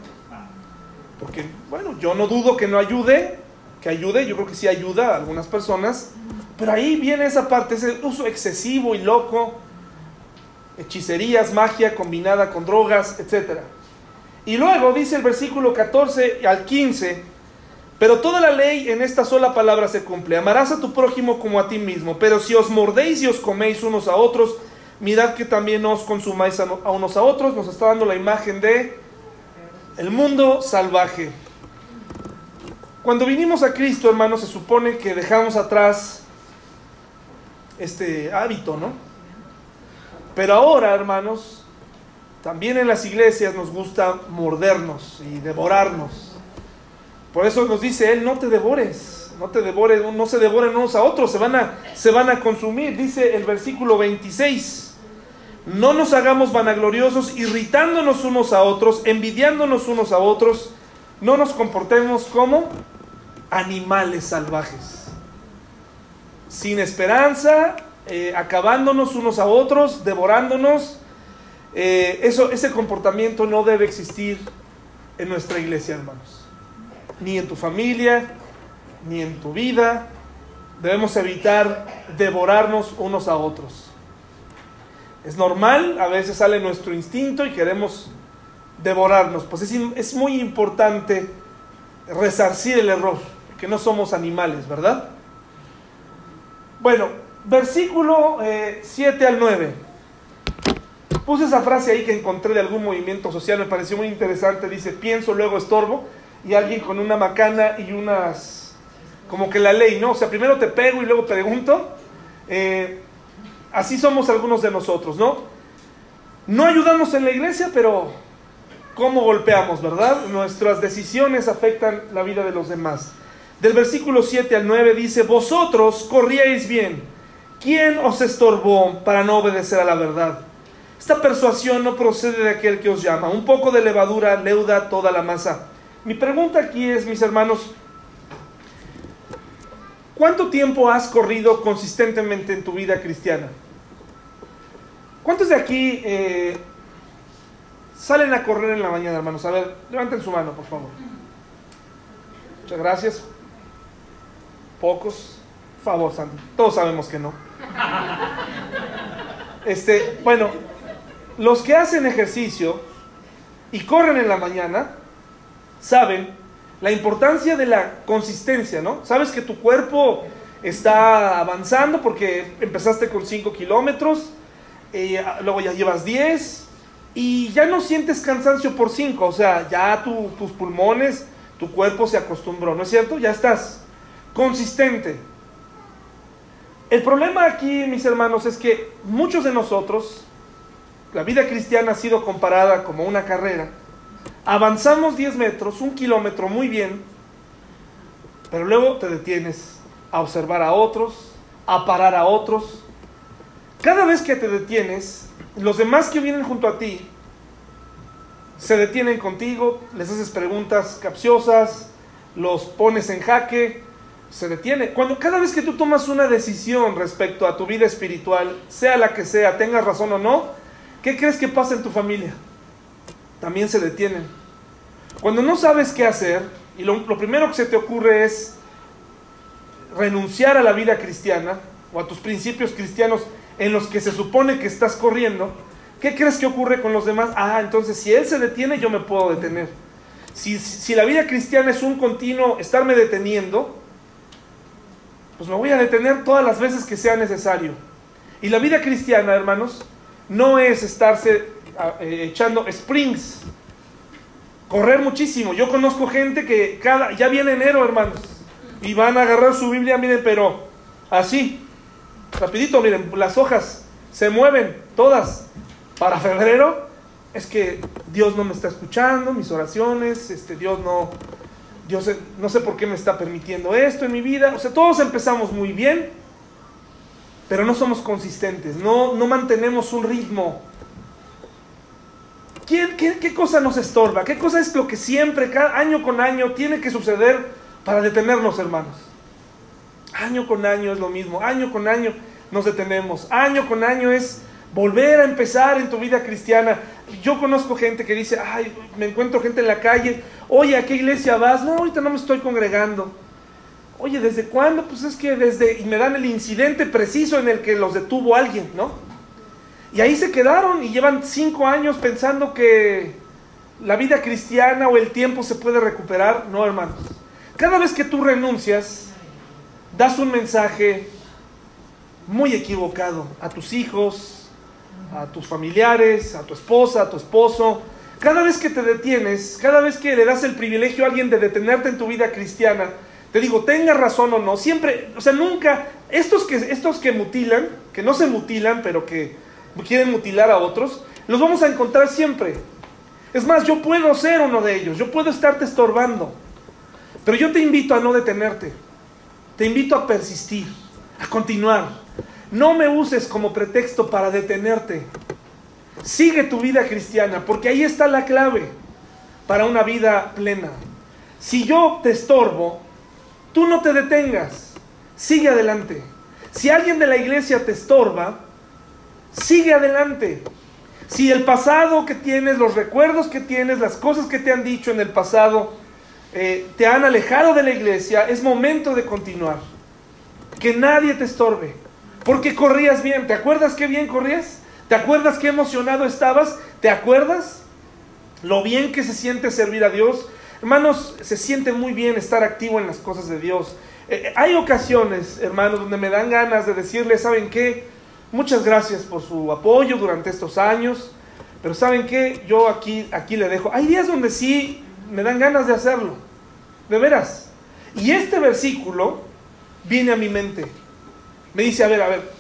Porque, bueno, yo no dudo que no ayude, que ayude, yo creo que sí ayuda a algunas personas, pero ahí viene esa parte, ese uso excesivo y loco, hechicerías, magia combinada con drogas, etc. Y luego dice el versículo 14 al 15, pero toda la ley en esta sola palabra se cumple. Amarás a tu prójimo como a ti mismo. Pero si os mordéis y os coméis unos a otros, mirad que también os consumáis a unos a otros. Nos está dando la imagen de el mundo salvaje. Cuando vinimos a Cristo, hermanos, se supone que dejamos atrás este hábito, ¿no? Pero ahora, hermanos, también en las iglesias nos gusta mordernos y devorarnos. Por eso nos dice él, no te devores, no te devores, no se devoren unos a otros, se van a, se van a consumir. Dice el versículo 26, no nos hagamos vanagloriosos, irritándonos unos a otros, envidiándonos unos a otros, no nos comportemos como animales salvajes, sin esperanza, eh, acabándonos unos a otros, devorándonos. Eh, eso, ese comportamiento no debe existir en nuestra iglesia, hermanos ni en tu familia, ni en tu vida. Debemos evitar devorarnos unos a otros. Es normal, a veces sale nuestro instinto y queremos devorarnos. Pues es, muy importante resarcir el error, que no somos animales, ¿verdad? Bueno, versículo 7 eh, al 9. Puse esa frase ahí que encontré de algún movimiento social, me pareció muy interesante. Dice, pienso, luego estorbo. Y alguien con una macana y unas, como que la ley, ¿no? O sea, primero te pego y luego pregunto. Eh, así somos algunos de nosotros, ¿no? No ayudamos en la iglesia, pero ¿cómo golpeamos, verdad? Nuestras decisiones afectan la vida de los demás. Del versículo 7 al 9 dice, vosotros corríais bien. ¿Quién os estorbó para no obedecer a la verdad? Esta persuasión no procede de aquel que os llama. Un poco de levadura leuda toda la masa. Mi pregunta aquí es, mis hermanos, ¿cuánto tiempo has corrido consistentemente en tu vida cristiana? ¿Cuántos de aquí eh, salen a correr en la mañana, hermanos? A ver, levanten su mano, por favor. Muchas gracias. Pocos. Por favor, Sandy. Todos sabemos que no. Este, bueno, los que hacen ejercicio y corren en la mañana saben la importancia de la consistencia, ¿no? Sabes que tu cuerpo está avanzando porque empezaste con 5 kilómetros, eh, luego ya llevas 10 y ya no sientes cansancio por 5, o sea, ya tus pulmones, tu cuerpo se acostumbró, ¿no es cierto? Ya estás consistente. El problema aquí, mis hermanos, es que muchos de nosotros, la vida cristiana ha sido comparada como una carrera. Avanzamos 10 metros, un kilómetro muy bien, pero luego te detienes a observar a otros, a parar a otros. Cada vez que te detienes, los demás que vienen junto a ti se detienen contigo, les haces preguntas capciosas, los pones en jaque, se detiene. Cuando cada vez que tú tomas una decisión respecto a tu vida espiritual, sea la que sea, tengas razón o no, ¿qué crees que pasa en tu familia? También se detienen. Cuando no sabes qué hacer, y lo, lo primero que se te ocurre es renunciar a la vida cristiana o a tus principios cristianos en los que se supone que estás corriendo, ¿qué crees que ocurre con los demás? Ah, entonces si él se detiene, yo me puedo detener. Si, si la vida cristiana es un continuo estarme deteniendo, pues me voy a detener todas las veces que sea necesario. Y la vida cristiana, hermanos, no es estarse ah, eh, echando springs, correr muchísimo. Yo conozco gente que cada, ya viene enero, hermanos, y van a agarrar su Biblia, miren, pero así, rapidito, miren, las hojas se mueven todas. Para febrero es que Dios no me está escuchando, mis oraciones, este, Dios no, Dios no sé por qué me está permitiendo esto en mi vida. O sea, todos empezamos muy bien, pero no somos consistentes, no, no mantenemos un ritmo. ¿Qué, cosa nos estorba? ¿Qué cosa es lo que siempre, cada año con año, tiene que suceder para detenernos, hermanos? Año con año es lo mismo, año con año nos detenemos, año con año es volver a empezar en tu vida cristiana. Yo conozco gente que dice, ay, me encuentro gente en la calle, oye, ¿a qué iglesia vas? No, ahorita no me estoy congregando. Oye, ¿desde cuándo? Pues es que desde, y me dan el incidente preciso en el que los detuvo alguien, ¿no? Y ahí se quedaron y llevan cinco años pensando que la vida cristiana o el tiempo se puede recuperar. No, hermanos. Cada vez que tú renuncias, das un mensaje muy equivocado a tus hijos, a tus familiares, a tu esposa, a tu esposo. Cada vez que te detienes, cada vez que le das el privilegio a alguien de detenerte en tu vida cristiana, te digo, tenga razón o no, siempre, o sea, nunca, estos que, estos que mutilan, que no se mutilan, pero que quieren mutilar a otros, los vamos a encontrar siempre. Es más, yo puedo ser uno de ellos, yo puedo estarte estorbando, pero yo te invito a no detenerte, te invito a persistir, a continuar, no me uses como pretexto para detenerte. Sigue tu vida cristiana, porque ahí está la clave para una vida plena. Si yo te estorbo, tú no te detengas, sigue adelante. Si alguien de la iglesia te estorba, sigue adelante. Si el pasado que tienes, los recuerdos que tienes, las cosas que te han dicho en el pasado, eh, te han alejado de la iglesia, es momento de continuar. Que nadie te estorbe. Porque corrías bien. ¿Te acuerdas qué bien corrías? ¿Te acuerdas qué emocionado estabas? ¿Te acuerdas lo bien que se siente servir a Dios? Hermanos, se siente muy bien estar activo en las cosas de Dios. Eh, eh, hay ocasiones, hermanos, donde me dan ganas de decirles, ¿saben qué? Muchas gracias por su apoyo durante estos años, pero ¿saben qué? Yo aquí, aquí le dejo. Hay días donde sí me dan ganas de hacerlo, de veras. Y este versículo viene a mi mente. Me dice, a ver, a ver,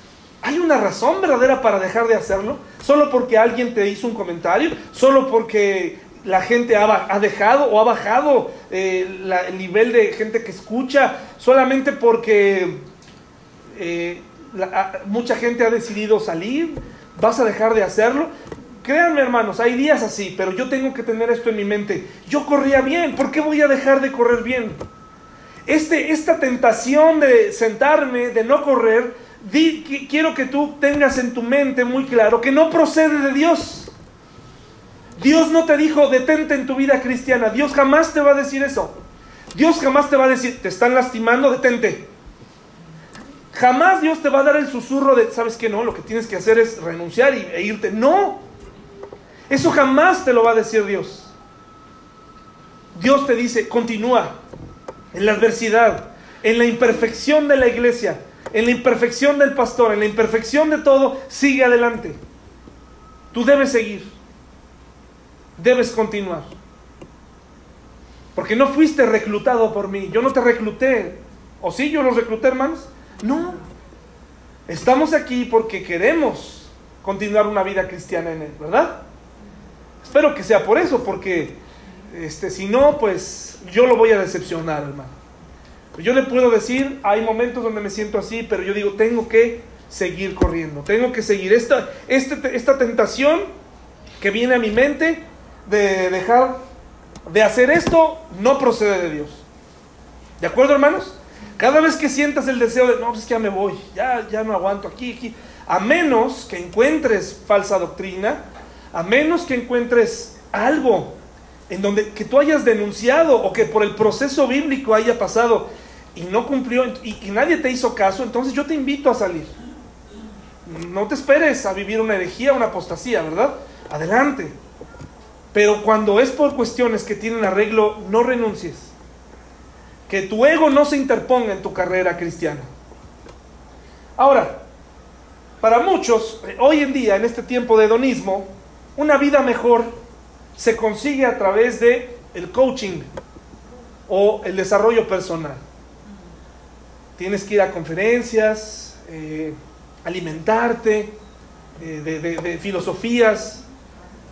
¿hay una razón verdadera para dejar de hacerlo? ¿Solo porque alguien te hizo un comentario? ¿Solo porque la gente ha, dejado o ha bajado eh, el nivel de gente que escucha? ¿Solamente porque eh, mucha gente ha decidido salir? ¿Vas a dejar de hacerlo? Créanme hermanos, hay días así, pero yo tengo que tener esto en mi mente. Yo corría bien, ¿por qué voy a dejar de correr bien? Este, esta tentación de sentarme, de no correr, quiero que tú tengas en tu mente muy claro que no procede de Dios. Dios no te dijo detente en tu vida cristiana. Dios jamás te va a decir eso. Dios jamás te va a decir, te están lastimando, detente. Jamás Dios te va a dar el susurro de, ¿sabes qué? No, lo que tienes que hacer es renunciar y, e irte. No. Eso jamás te lo va a decir Dios. Dios te dice, continúa, en la adversidad, en la imperfección de la iglesia, en la imperfección del pastor, en la imperfección de todo, sigue adelante. Tú debes seguir, debes continuar. Porque no fuiste reclutado por mí, yo no te recluté. ¿O sí, yo los recluté, hermanos? No. Estamos aquí porque queremos continuar una vida cristiana en Él, ¿verdad? Espero que sea por eso, porque este, si no, pues yo lo voy a decepcionar, hermano. Yo le puedo decir, hay momentos donde me siento así, pero yo digo, tengo que seguir corriendo, tengo que seguir. Esta, este, esta tentación que viene a mi mente de dejar de hacer esto no procede de Dios. ¿De acuerdo, hermanos? Cada vez que sientas el deseo de, no, pues ya me voy, ya, ya no aguanto aquí, aquí, a menos que encuentres falsa doctrina, a menos que encuentres algo en donde que tú hayas denunciado o que por el proceso bíblico haya pasado y no cumplió y, nadie te hizo caso, entonces yo te invito a salir. No te esperes a vivir una herejía, una apostasía, ¿verdad? Adelante. Pero cuando es por cuestiones que tienen arreglo, no renuncies. Que tu ego no se interponga en tu carrera cristiana. Ahora, para muchos, eh, hoy en día, en este tiempo de hedonismo, una vida mejor se consigue a través de el coaching o el desarrollo personal. Tienes que ir a conferencias, eh, alimentarte eh, de, filosofías.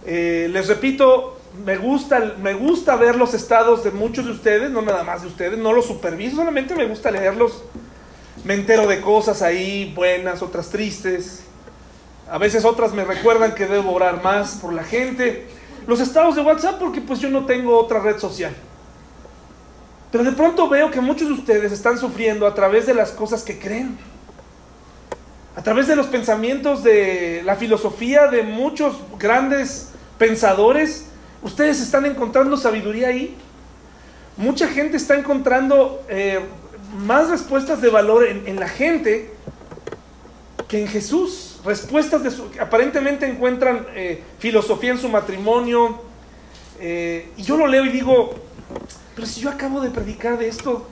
Les repito, me gusta, me gusta ver los estados de muchos de ustedes, no nada más de ustedes, no los superviso, solamente me gusta leerlos. Me entero de cosas ahí buenas, otras tristes. A veces otras me recuerdan que debo orar más por la gente. Los estados de WhatsApp porque pues yo no tengo otra red social. Pero de pronto veo que muchos de ustedes están sufriendo a través de las cosas que creen. A través de los pensamientos de la filosofía de muchos grandes pensadores. Ustedes están encontrando sabiduría ahí. Mucha gente está encontrando eh, más respuestas de valor en la gente que en Jesús respuestas de su, aparentemente encuentran eh, filosofía en su matrimonio. Eh, y yo lo leo y digo, pero si yo acabo de predicar de esto,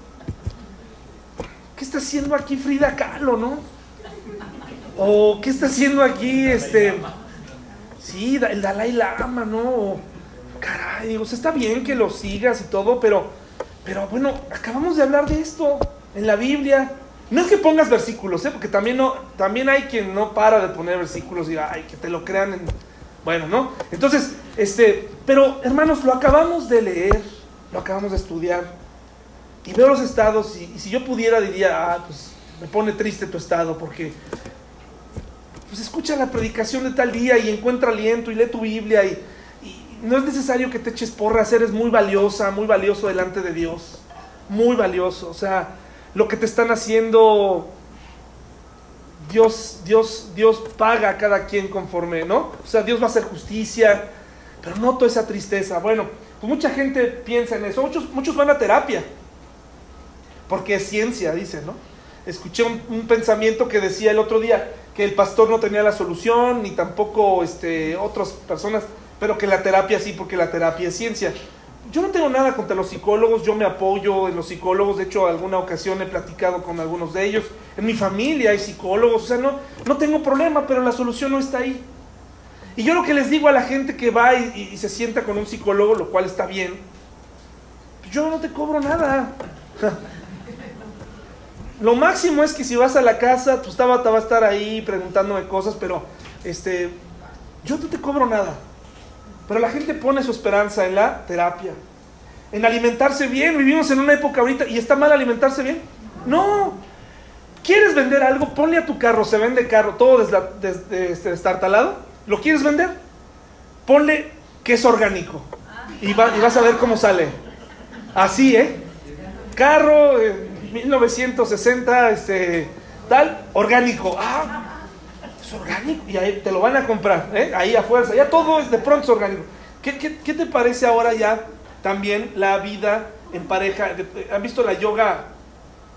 ¿qué está haciendo aquí Frida Kahlo, no? O ¿qué está haciendo aquí este... Sí, el Dalai Lama, ¿no? Caray, digo, está bien que lo sigas y todo, pero, pero bueno, acabamos de hablar de esto en la Biblia. No es que pongas versículos, ¿eh? porque también, no, también hay quien no para de poner versículos y ay, que te lo crean. En... Bueno, ¿no? Entonces, este, pero hermanos, lo acabamos de leer, lo acabamos de estudiar. Y veo los estados y, si yo pudiera diría, ah, pues me pone triste tu estado porque pues escucha la predicación de tal día y encuentra aliento y lee tu Biblia y, y no es necesario que te eches porras, eres muy valiosa, muy valioso delante de Dios, muy valioso, o sea, lo que te están haciendo, Dios, Dios, Dios paga a cada quien conforme, ¿no? O sea, Dios va a hacer justicia, pero noto esa tristeza. Bueno, pues mucha gente piensa en eso, muchos, muchos van a terapia, porque es ciencia, dicen, ¿no? Escuché un, pensamiento que decía el otro día, que el pastor no tenía la solución, ni tampoco este, otras personas, pero que la terapia sí, porque la terapia es ciencia. Yo no tengo nada contra los psicólogos, yo me apoyo en los psicólogos, de hecho alguna ocasión he platicado con algunos de ellos, en mi familia hay psicólogos, o sea, no, no tengo problema, pero la solución no está ahí. Y yo lo que les digo a la gente que va y, se sienta con un psicólogo, lo cual está bien, yo no te cobro nada. Lo máximo es que si vas a la casa, tu Tabata va a estar ahí preguntándome cosas, pero este, yo no te cobro nada. Pero la gente pone su esperanza en la terapia, en alimentarse bien. Vivimos en una época ahorita y está mal alimentarse bien. No. ¿Quieres vender algo? Ponle a tu carro, se vende carro, todo desde, este, destartalado. ¿Lo quieres vender? Ponle que es orgánico y, y vas a ver cómo sale. Así, ¿eh? Carro, 1960, este, tal, orgánico. Ah, orgánico. Y ahí te lo van a comprar, ¿eh? ahí a fuerza. Ya todo es de pronto orgánico. ¿Qué, te parece ahora ya también la vida en pareja? ¿Han visto la yoga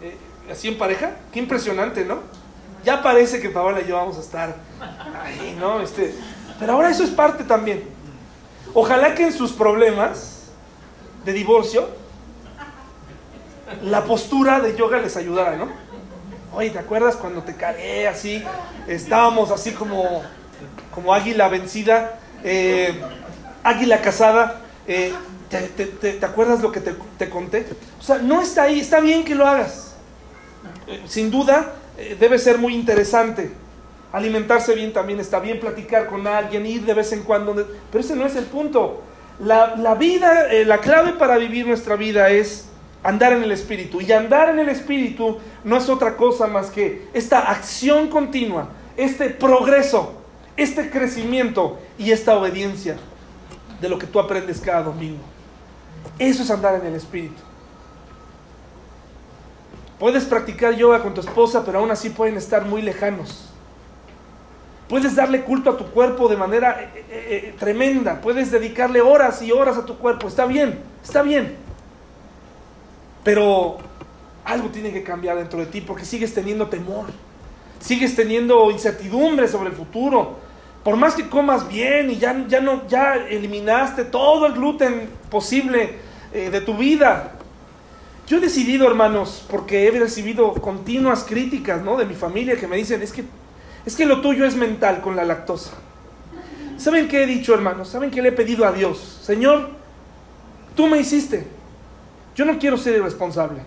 eh, así en pareja? Qué impresionante, ¿no? Ya parece que Paola y yo vamos a estar ahí, ¿no? Este, pero ahora eso es parte también. Ojalá que en sus problemas de divorcio la postura de yoga les ayudara, ¿no? Oye, ¿te acuerdas cuando te cagué así? Estábamos así como, como águila vencida, eh, águila casada. Eh, te, acuerdas lo que te, conté? O sea, no está ahí, está bien que lo hagas. Eh, sin duda, debe ser muy interesante. Alimentarse bien también está bien, platicar con alguien, ir de vez en cuando. Pero ese no es el punto. La, la vida, la clave para vivir nuestra vida es andar en el Espíritu. Y andar en el Espíritu no es otra cosa más que esta acción continua, este progreso, este crecimiento y esta obediencia de lo que tú aprendes cada domingo. Eso es andar en el Espíritu. Puedes practicar yoga con tu esposa, pero aún así pueden estar muy lejanos. Puedes darle culto a tu cuerpo de manera eh, eh, eh, tremenda. Puedes dedicarle horas y horas a tu cuerpo. Está bien, está bien. Pero algo tiene que cambiar dentro de ti porque sigues teniendo temor, sigues teniendo incertidumbre sobre el futuro. Por más que comas bien y ya, ya, no, ya eliminaste todo el gluten posible eh, de tu vida. Yo he decidido, hermanos, porque he recibido continuas críticas ¿no? de mi familia que me dicen, es que, es que lo tuyo es mental con la lactosa. ¿Saben qué he dicho, hermanos? ¿Saben qué le he pedido a Dios? Señor, tú me hiciste. Yo no quiero ser irresponsable,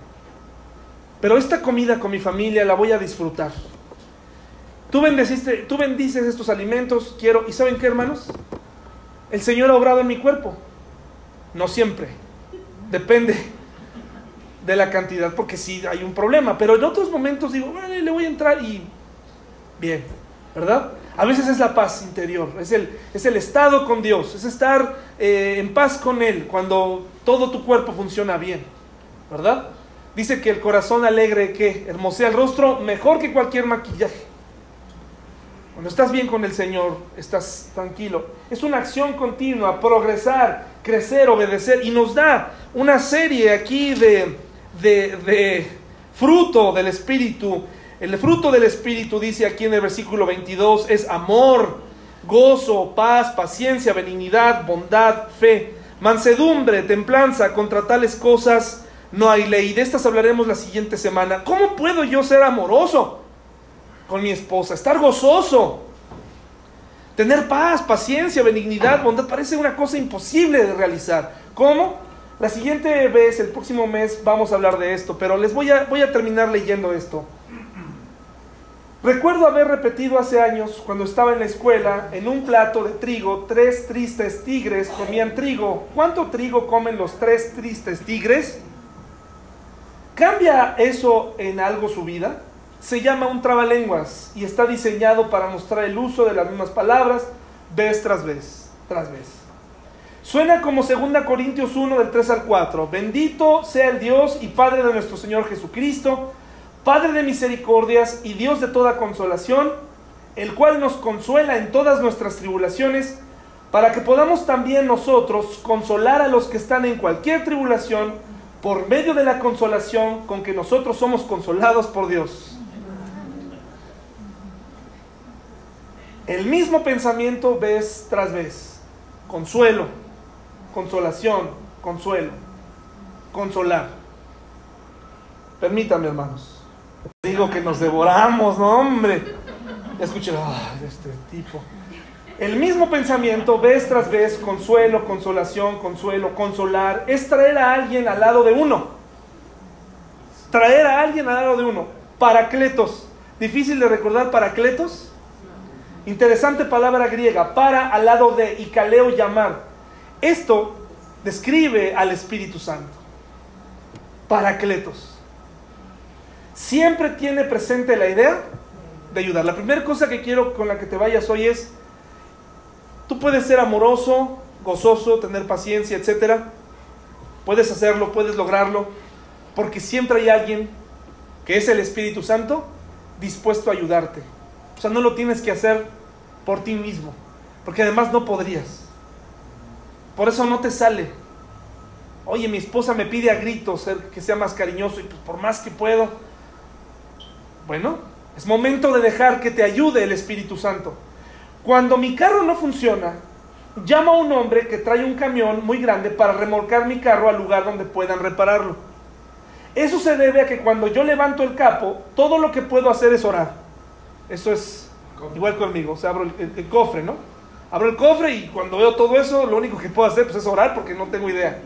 pero esta comida con mi familia la voy a disfrutar. Tú, bendeciste, tú bendices estos alimentos, quiero, ¿y saben qué, hermanos? El Señor ha obrado en mi cuerpo. No siempre. Depende de la cantidad, porque sí hay un problema. Pero en otros momentos digo, vale, le voy a entrar y bien, ¿verdad? A veces es la paz interior, es el, es el estado con Dios, es estar eh, en paz con Él cuando todo tu cuerpo funciona bien, ¿verdad? Dice que el corazón alegre que hermosea el rostro mejor que cualquier maquillaje. Cuando estás bien con el Señor, estás tranquilo. Es una acción continua, progresar, crecer, obedecer. Y nos da una serie aquí de, de, de fruto del Espíritu el fruto del Espíritu, dice aquí en el versículo 22, es amor, gozo, paz, paciencia, benignidad, bondad, fe, mansedumbre, templanza. Contra tales cosas no hay ley. De estas hablaremos la siguiente semana. ¿Cómo puedo yo ser amoroso con mi esposa? Estar gozoso. Tener paz, paciencia, benignidad, bondad. Parece una cosa imposible de realizar. ¿Cómo? La siguiente vez, el próximo mes, vamos a hablar de esto. Pero les voy a, voy a terminar leyendo esto. Recuerdo haber repetido hace años, cuando estaba en la escuela, en un plato de trigo, tres tristes tigres comían trigo. ¿Cuánto trigo comen los tres tristes tigres? ¿Cambia eso en algo su vida? Se llama un trabalenguas y está diseñado para mostrar el uso de las mismas palabras vez tras vez, tras vez. Suena como 2 Corintios 1 del 3 al 4. Bendito sea el Dios y Padre de nuestro Señor Jesucristo Padre de misericordias y Dios de toda consolación, el cual nos consuela en todas nuestras tribulaciones, para que podamos también nosotros consolar a los que están en cualquier tribulación por medio de la consolación con que nosotros somos consolados por Dios. El mismo pensamiento vez tras vez. Consuelo, consolación, consuelo, consolar. Permítanme, hermanos. Digo que nos devoramos, no, hombre. Escuchen, ay, este tipo. El mismo pensamiento, vez tras vez, consuelo, consolación, consuelo, consolar, es traer a alguien al lado de uno. Traer a alguien al lado de uno. Paracletos. Difícil de recordar paracletos. Interesante palabra griega. Para al lado de y caleo llamar. Esto describe al Espíritu Santo. Paracletos. Siempre tiene presente la idea de ayudar. La primera cosa que quiero con la que te vayas hoy es Tú puedes ser amoroso, gozoso, tener paciencia, etc. Puedes hacerlo, puedes lograrlo, porque siempre hay alguien que es el Espíritu Santo dispuesto a ayudarte. O sea, no lo tienes que hacer por ti mismo, porque además no podrías. Por eso no te sale. Oye, mi esposa me pide a gritos que sea más cariñoso y pues por más que puedo. Bueno, es momento de dejar que te ayude el Espíritu Santo. Cuando mi carro no funciona, llamo a un hombre que trae un camión muy grande para remolcar mi carro al lugar donde puedan repararlo. Eso se debe a que cuando yo levanto el capo, todo lo que puedo hacer es orar. Eso es igual conmigo. O sea, abro el, cofre, ¿no? Abro el cofre y cuando veo todo eso, lo único que puedo hacer pues, es orar porque no tengo idea.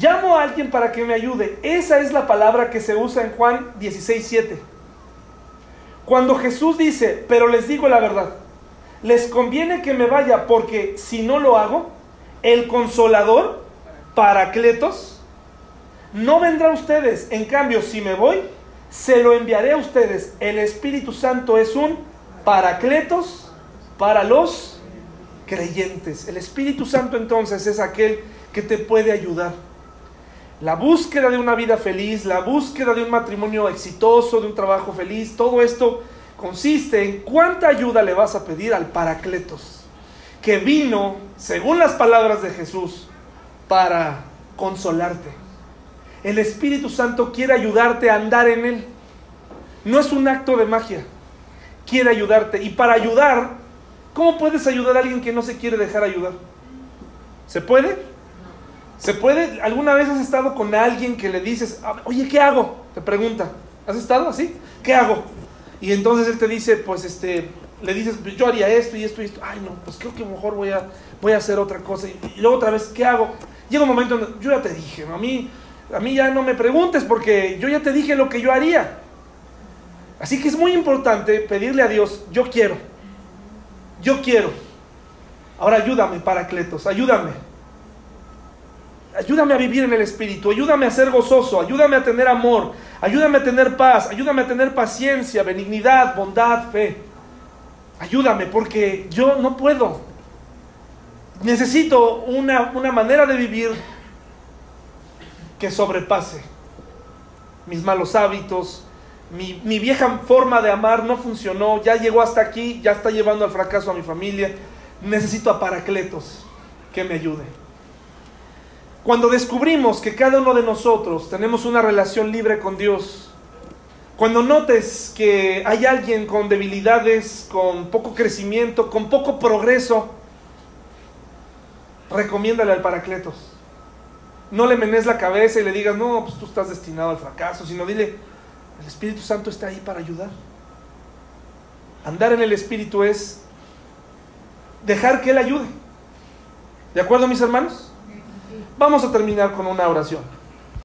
Llamo a alguien para que me ayude. Esa es la palabra que se usa en Juan 16:7. Cuando Jesús dice, pero les digo la verdad les conviene que me vaya porque si no lo hago, el consolador, Paracletos, no vendrá a ustedes. En cambio, si me voy, se lo enviaré a ustedes. El Espíritu Santo es un Paracletos para los creyentes. El Espíritu Santo entonces es aquel que te puede ayudar. La búsqueda de una vida feliz, la búsqueda de un matrimonio exitoso, de un trabajo feliz, todo esto consiste en cuánta ayuda le vas a pedir al Paracletos, que vino, según las palabras de Jesús, para consolarte. El Espíritu Santo quiere ayudarte a andar en Él. No es un acto de magia. Quiere ayudarte. Y para ayudar, ¿cómo puedes ayudar a alguien que no se quiere dejar ayudar? ¿Se puede? ¿Se puede? ¿Alguna vez has estado con alguien que le dices, oye, ¿qué hago? Te pregunta. ¿Has estado así? ¿Qué hago? Y entonces él te dice, pues este, le dices, yo haría esto y esto y esto. Ay, no, pues creo que mejor voy a, voy a hacer otra cosa. Y, luego otra vez, ¿qué hago? Llega un momento donde yo ya te dije, a mí, a mí ya no me preguntes porque yo ya te dije lo que yo haría. Así que es muy importante pedirle a Dios, yo quiero, yo quiero. Ahora ayúdame, Paracletos, ayúdame. Ayúdame a vivir en el Espíritu, ayúdame a ser gozoso, ayúdame a tener amor, ayúdame a tener paz, ayúdame a tener paciencia, benignidad, bondad, fe. Ayúdame porque yo no puedo. Necesito una, manera de vivir que sobrepase mis malos hábitos, mi, mi, vieja forma de amar no funcionó, ya llegó hasta aquí, ya está llevando al fracaso a mi familia. Necesito a Paracletos que me ayude. Cuando descubrimos que cada uno de nosotros tenemos una relación libre con Dios, cuando notes que hay alguien con debilidades, con poco crecimiento, con poco progreso, recomiéndale al Paracletos. No le menes la cabeza y le digas, no, pues tú estás destinado al fracaso, sino dile, el Espíritu Santo está ahí para ayudar. Andar en el Espíritu es dejar que Él ayude. ¿De acuerdo, mis hermanos? Vamos a terminar con una oración.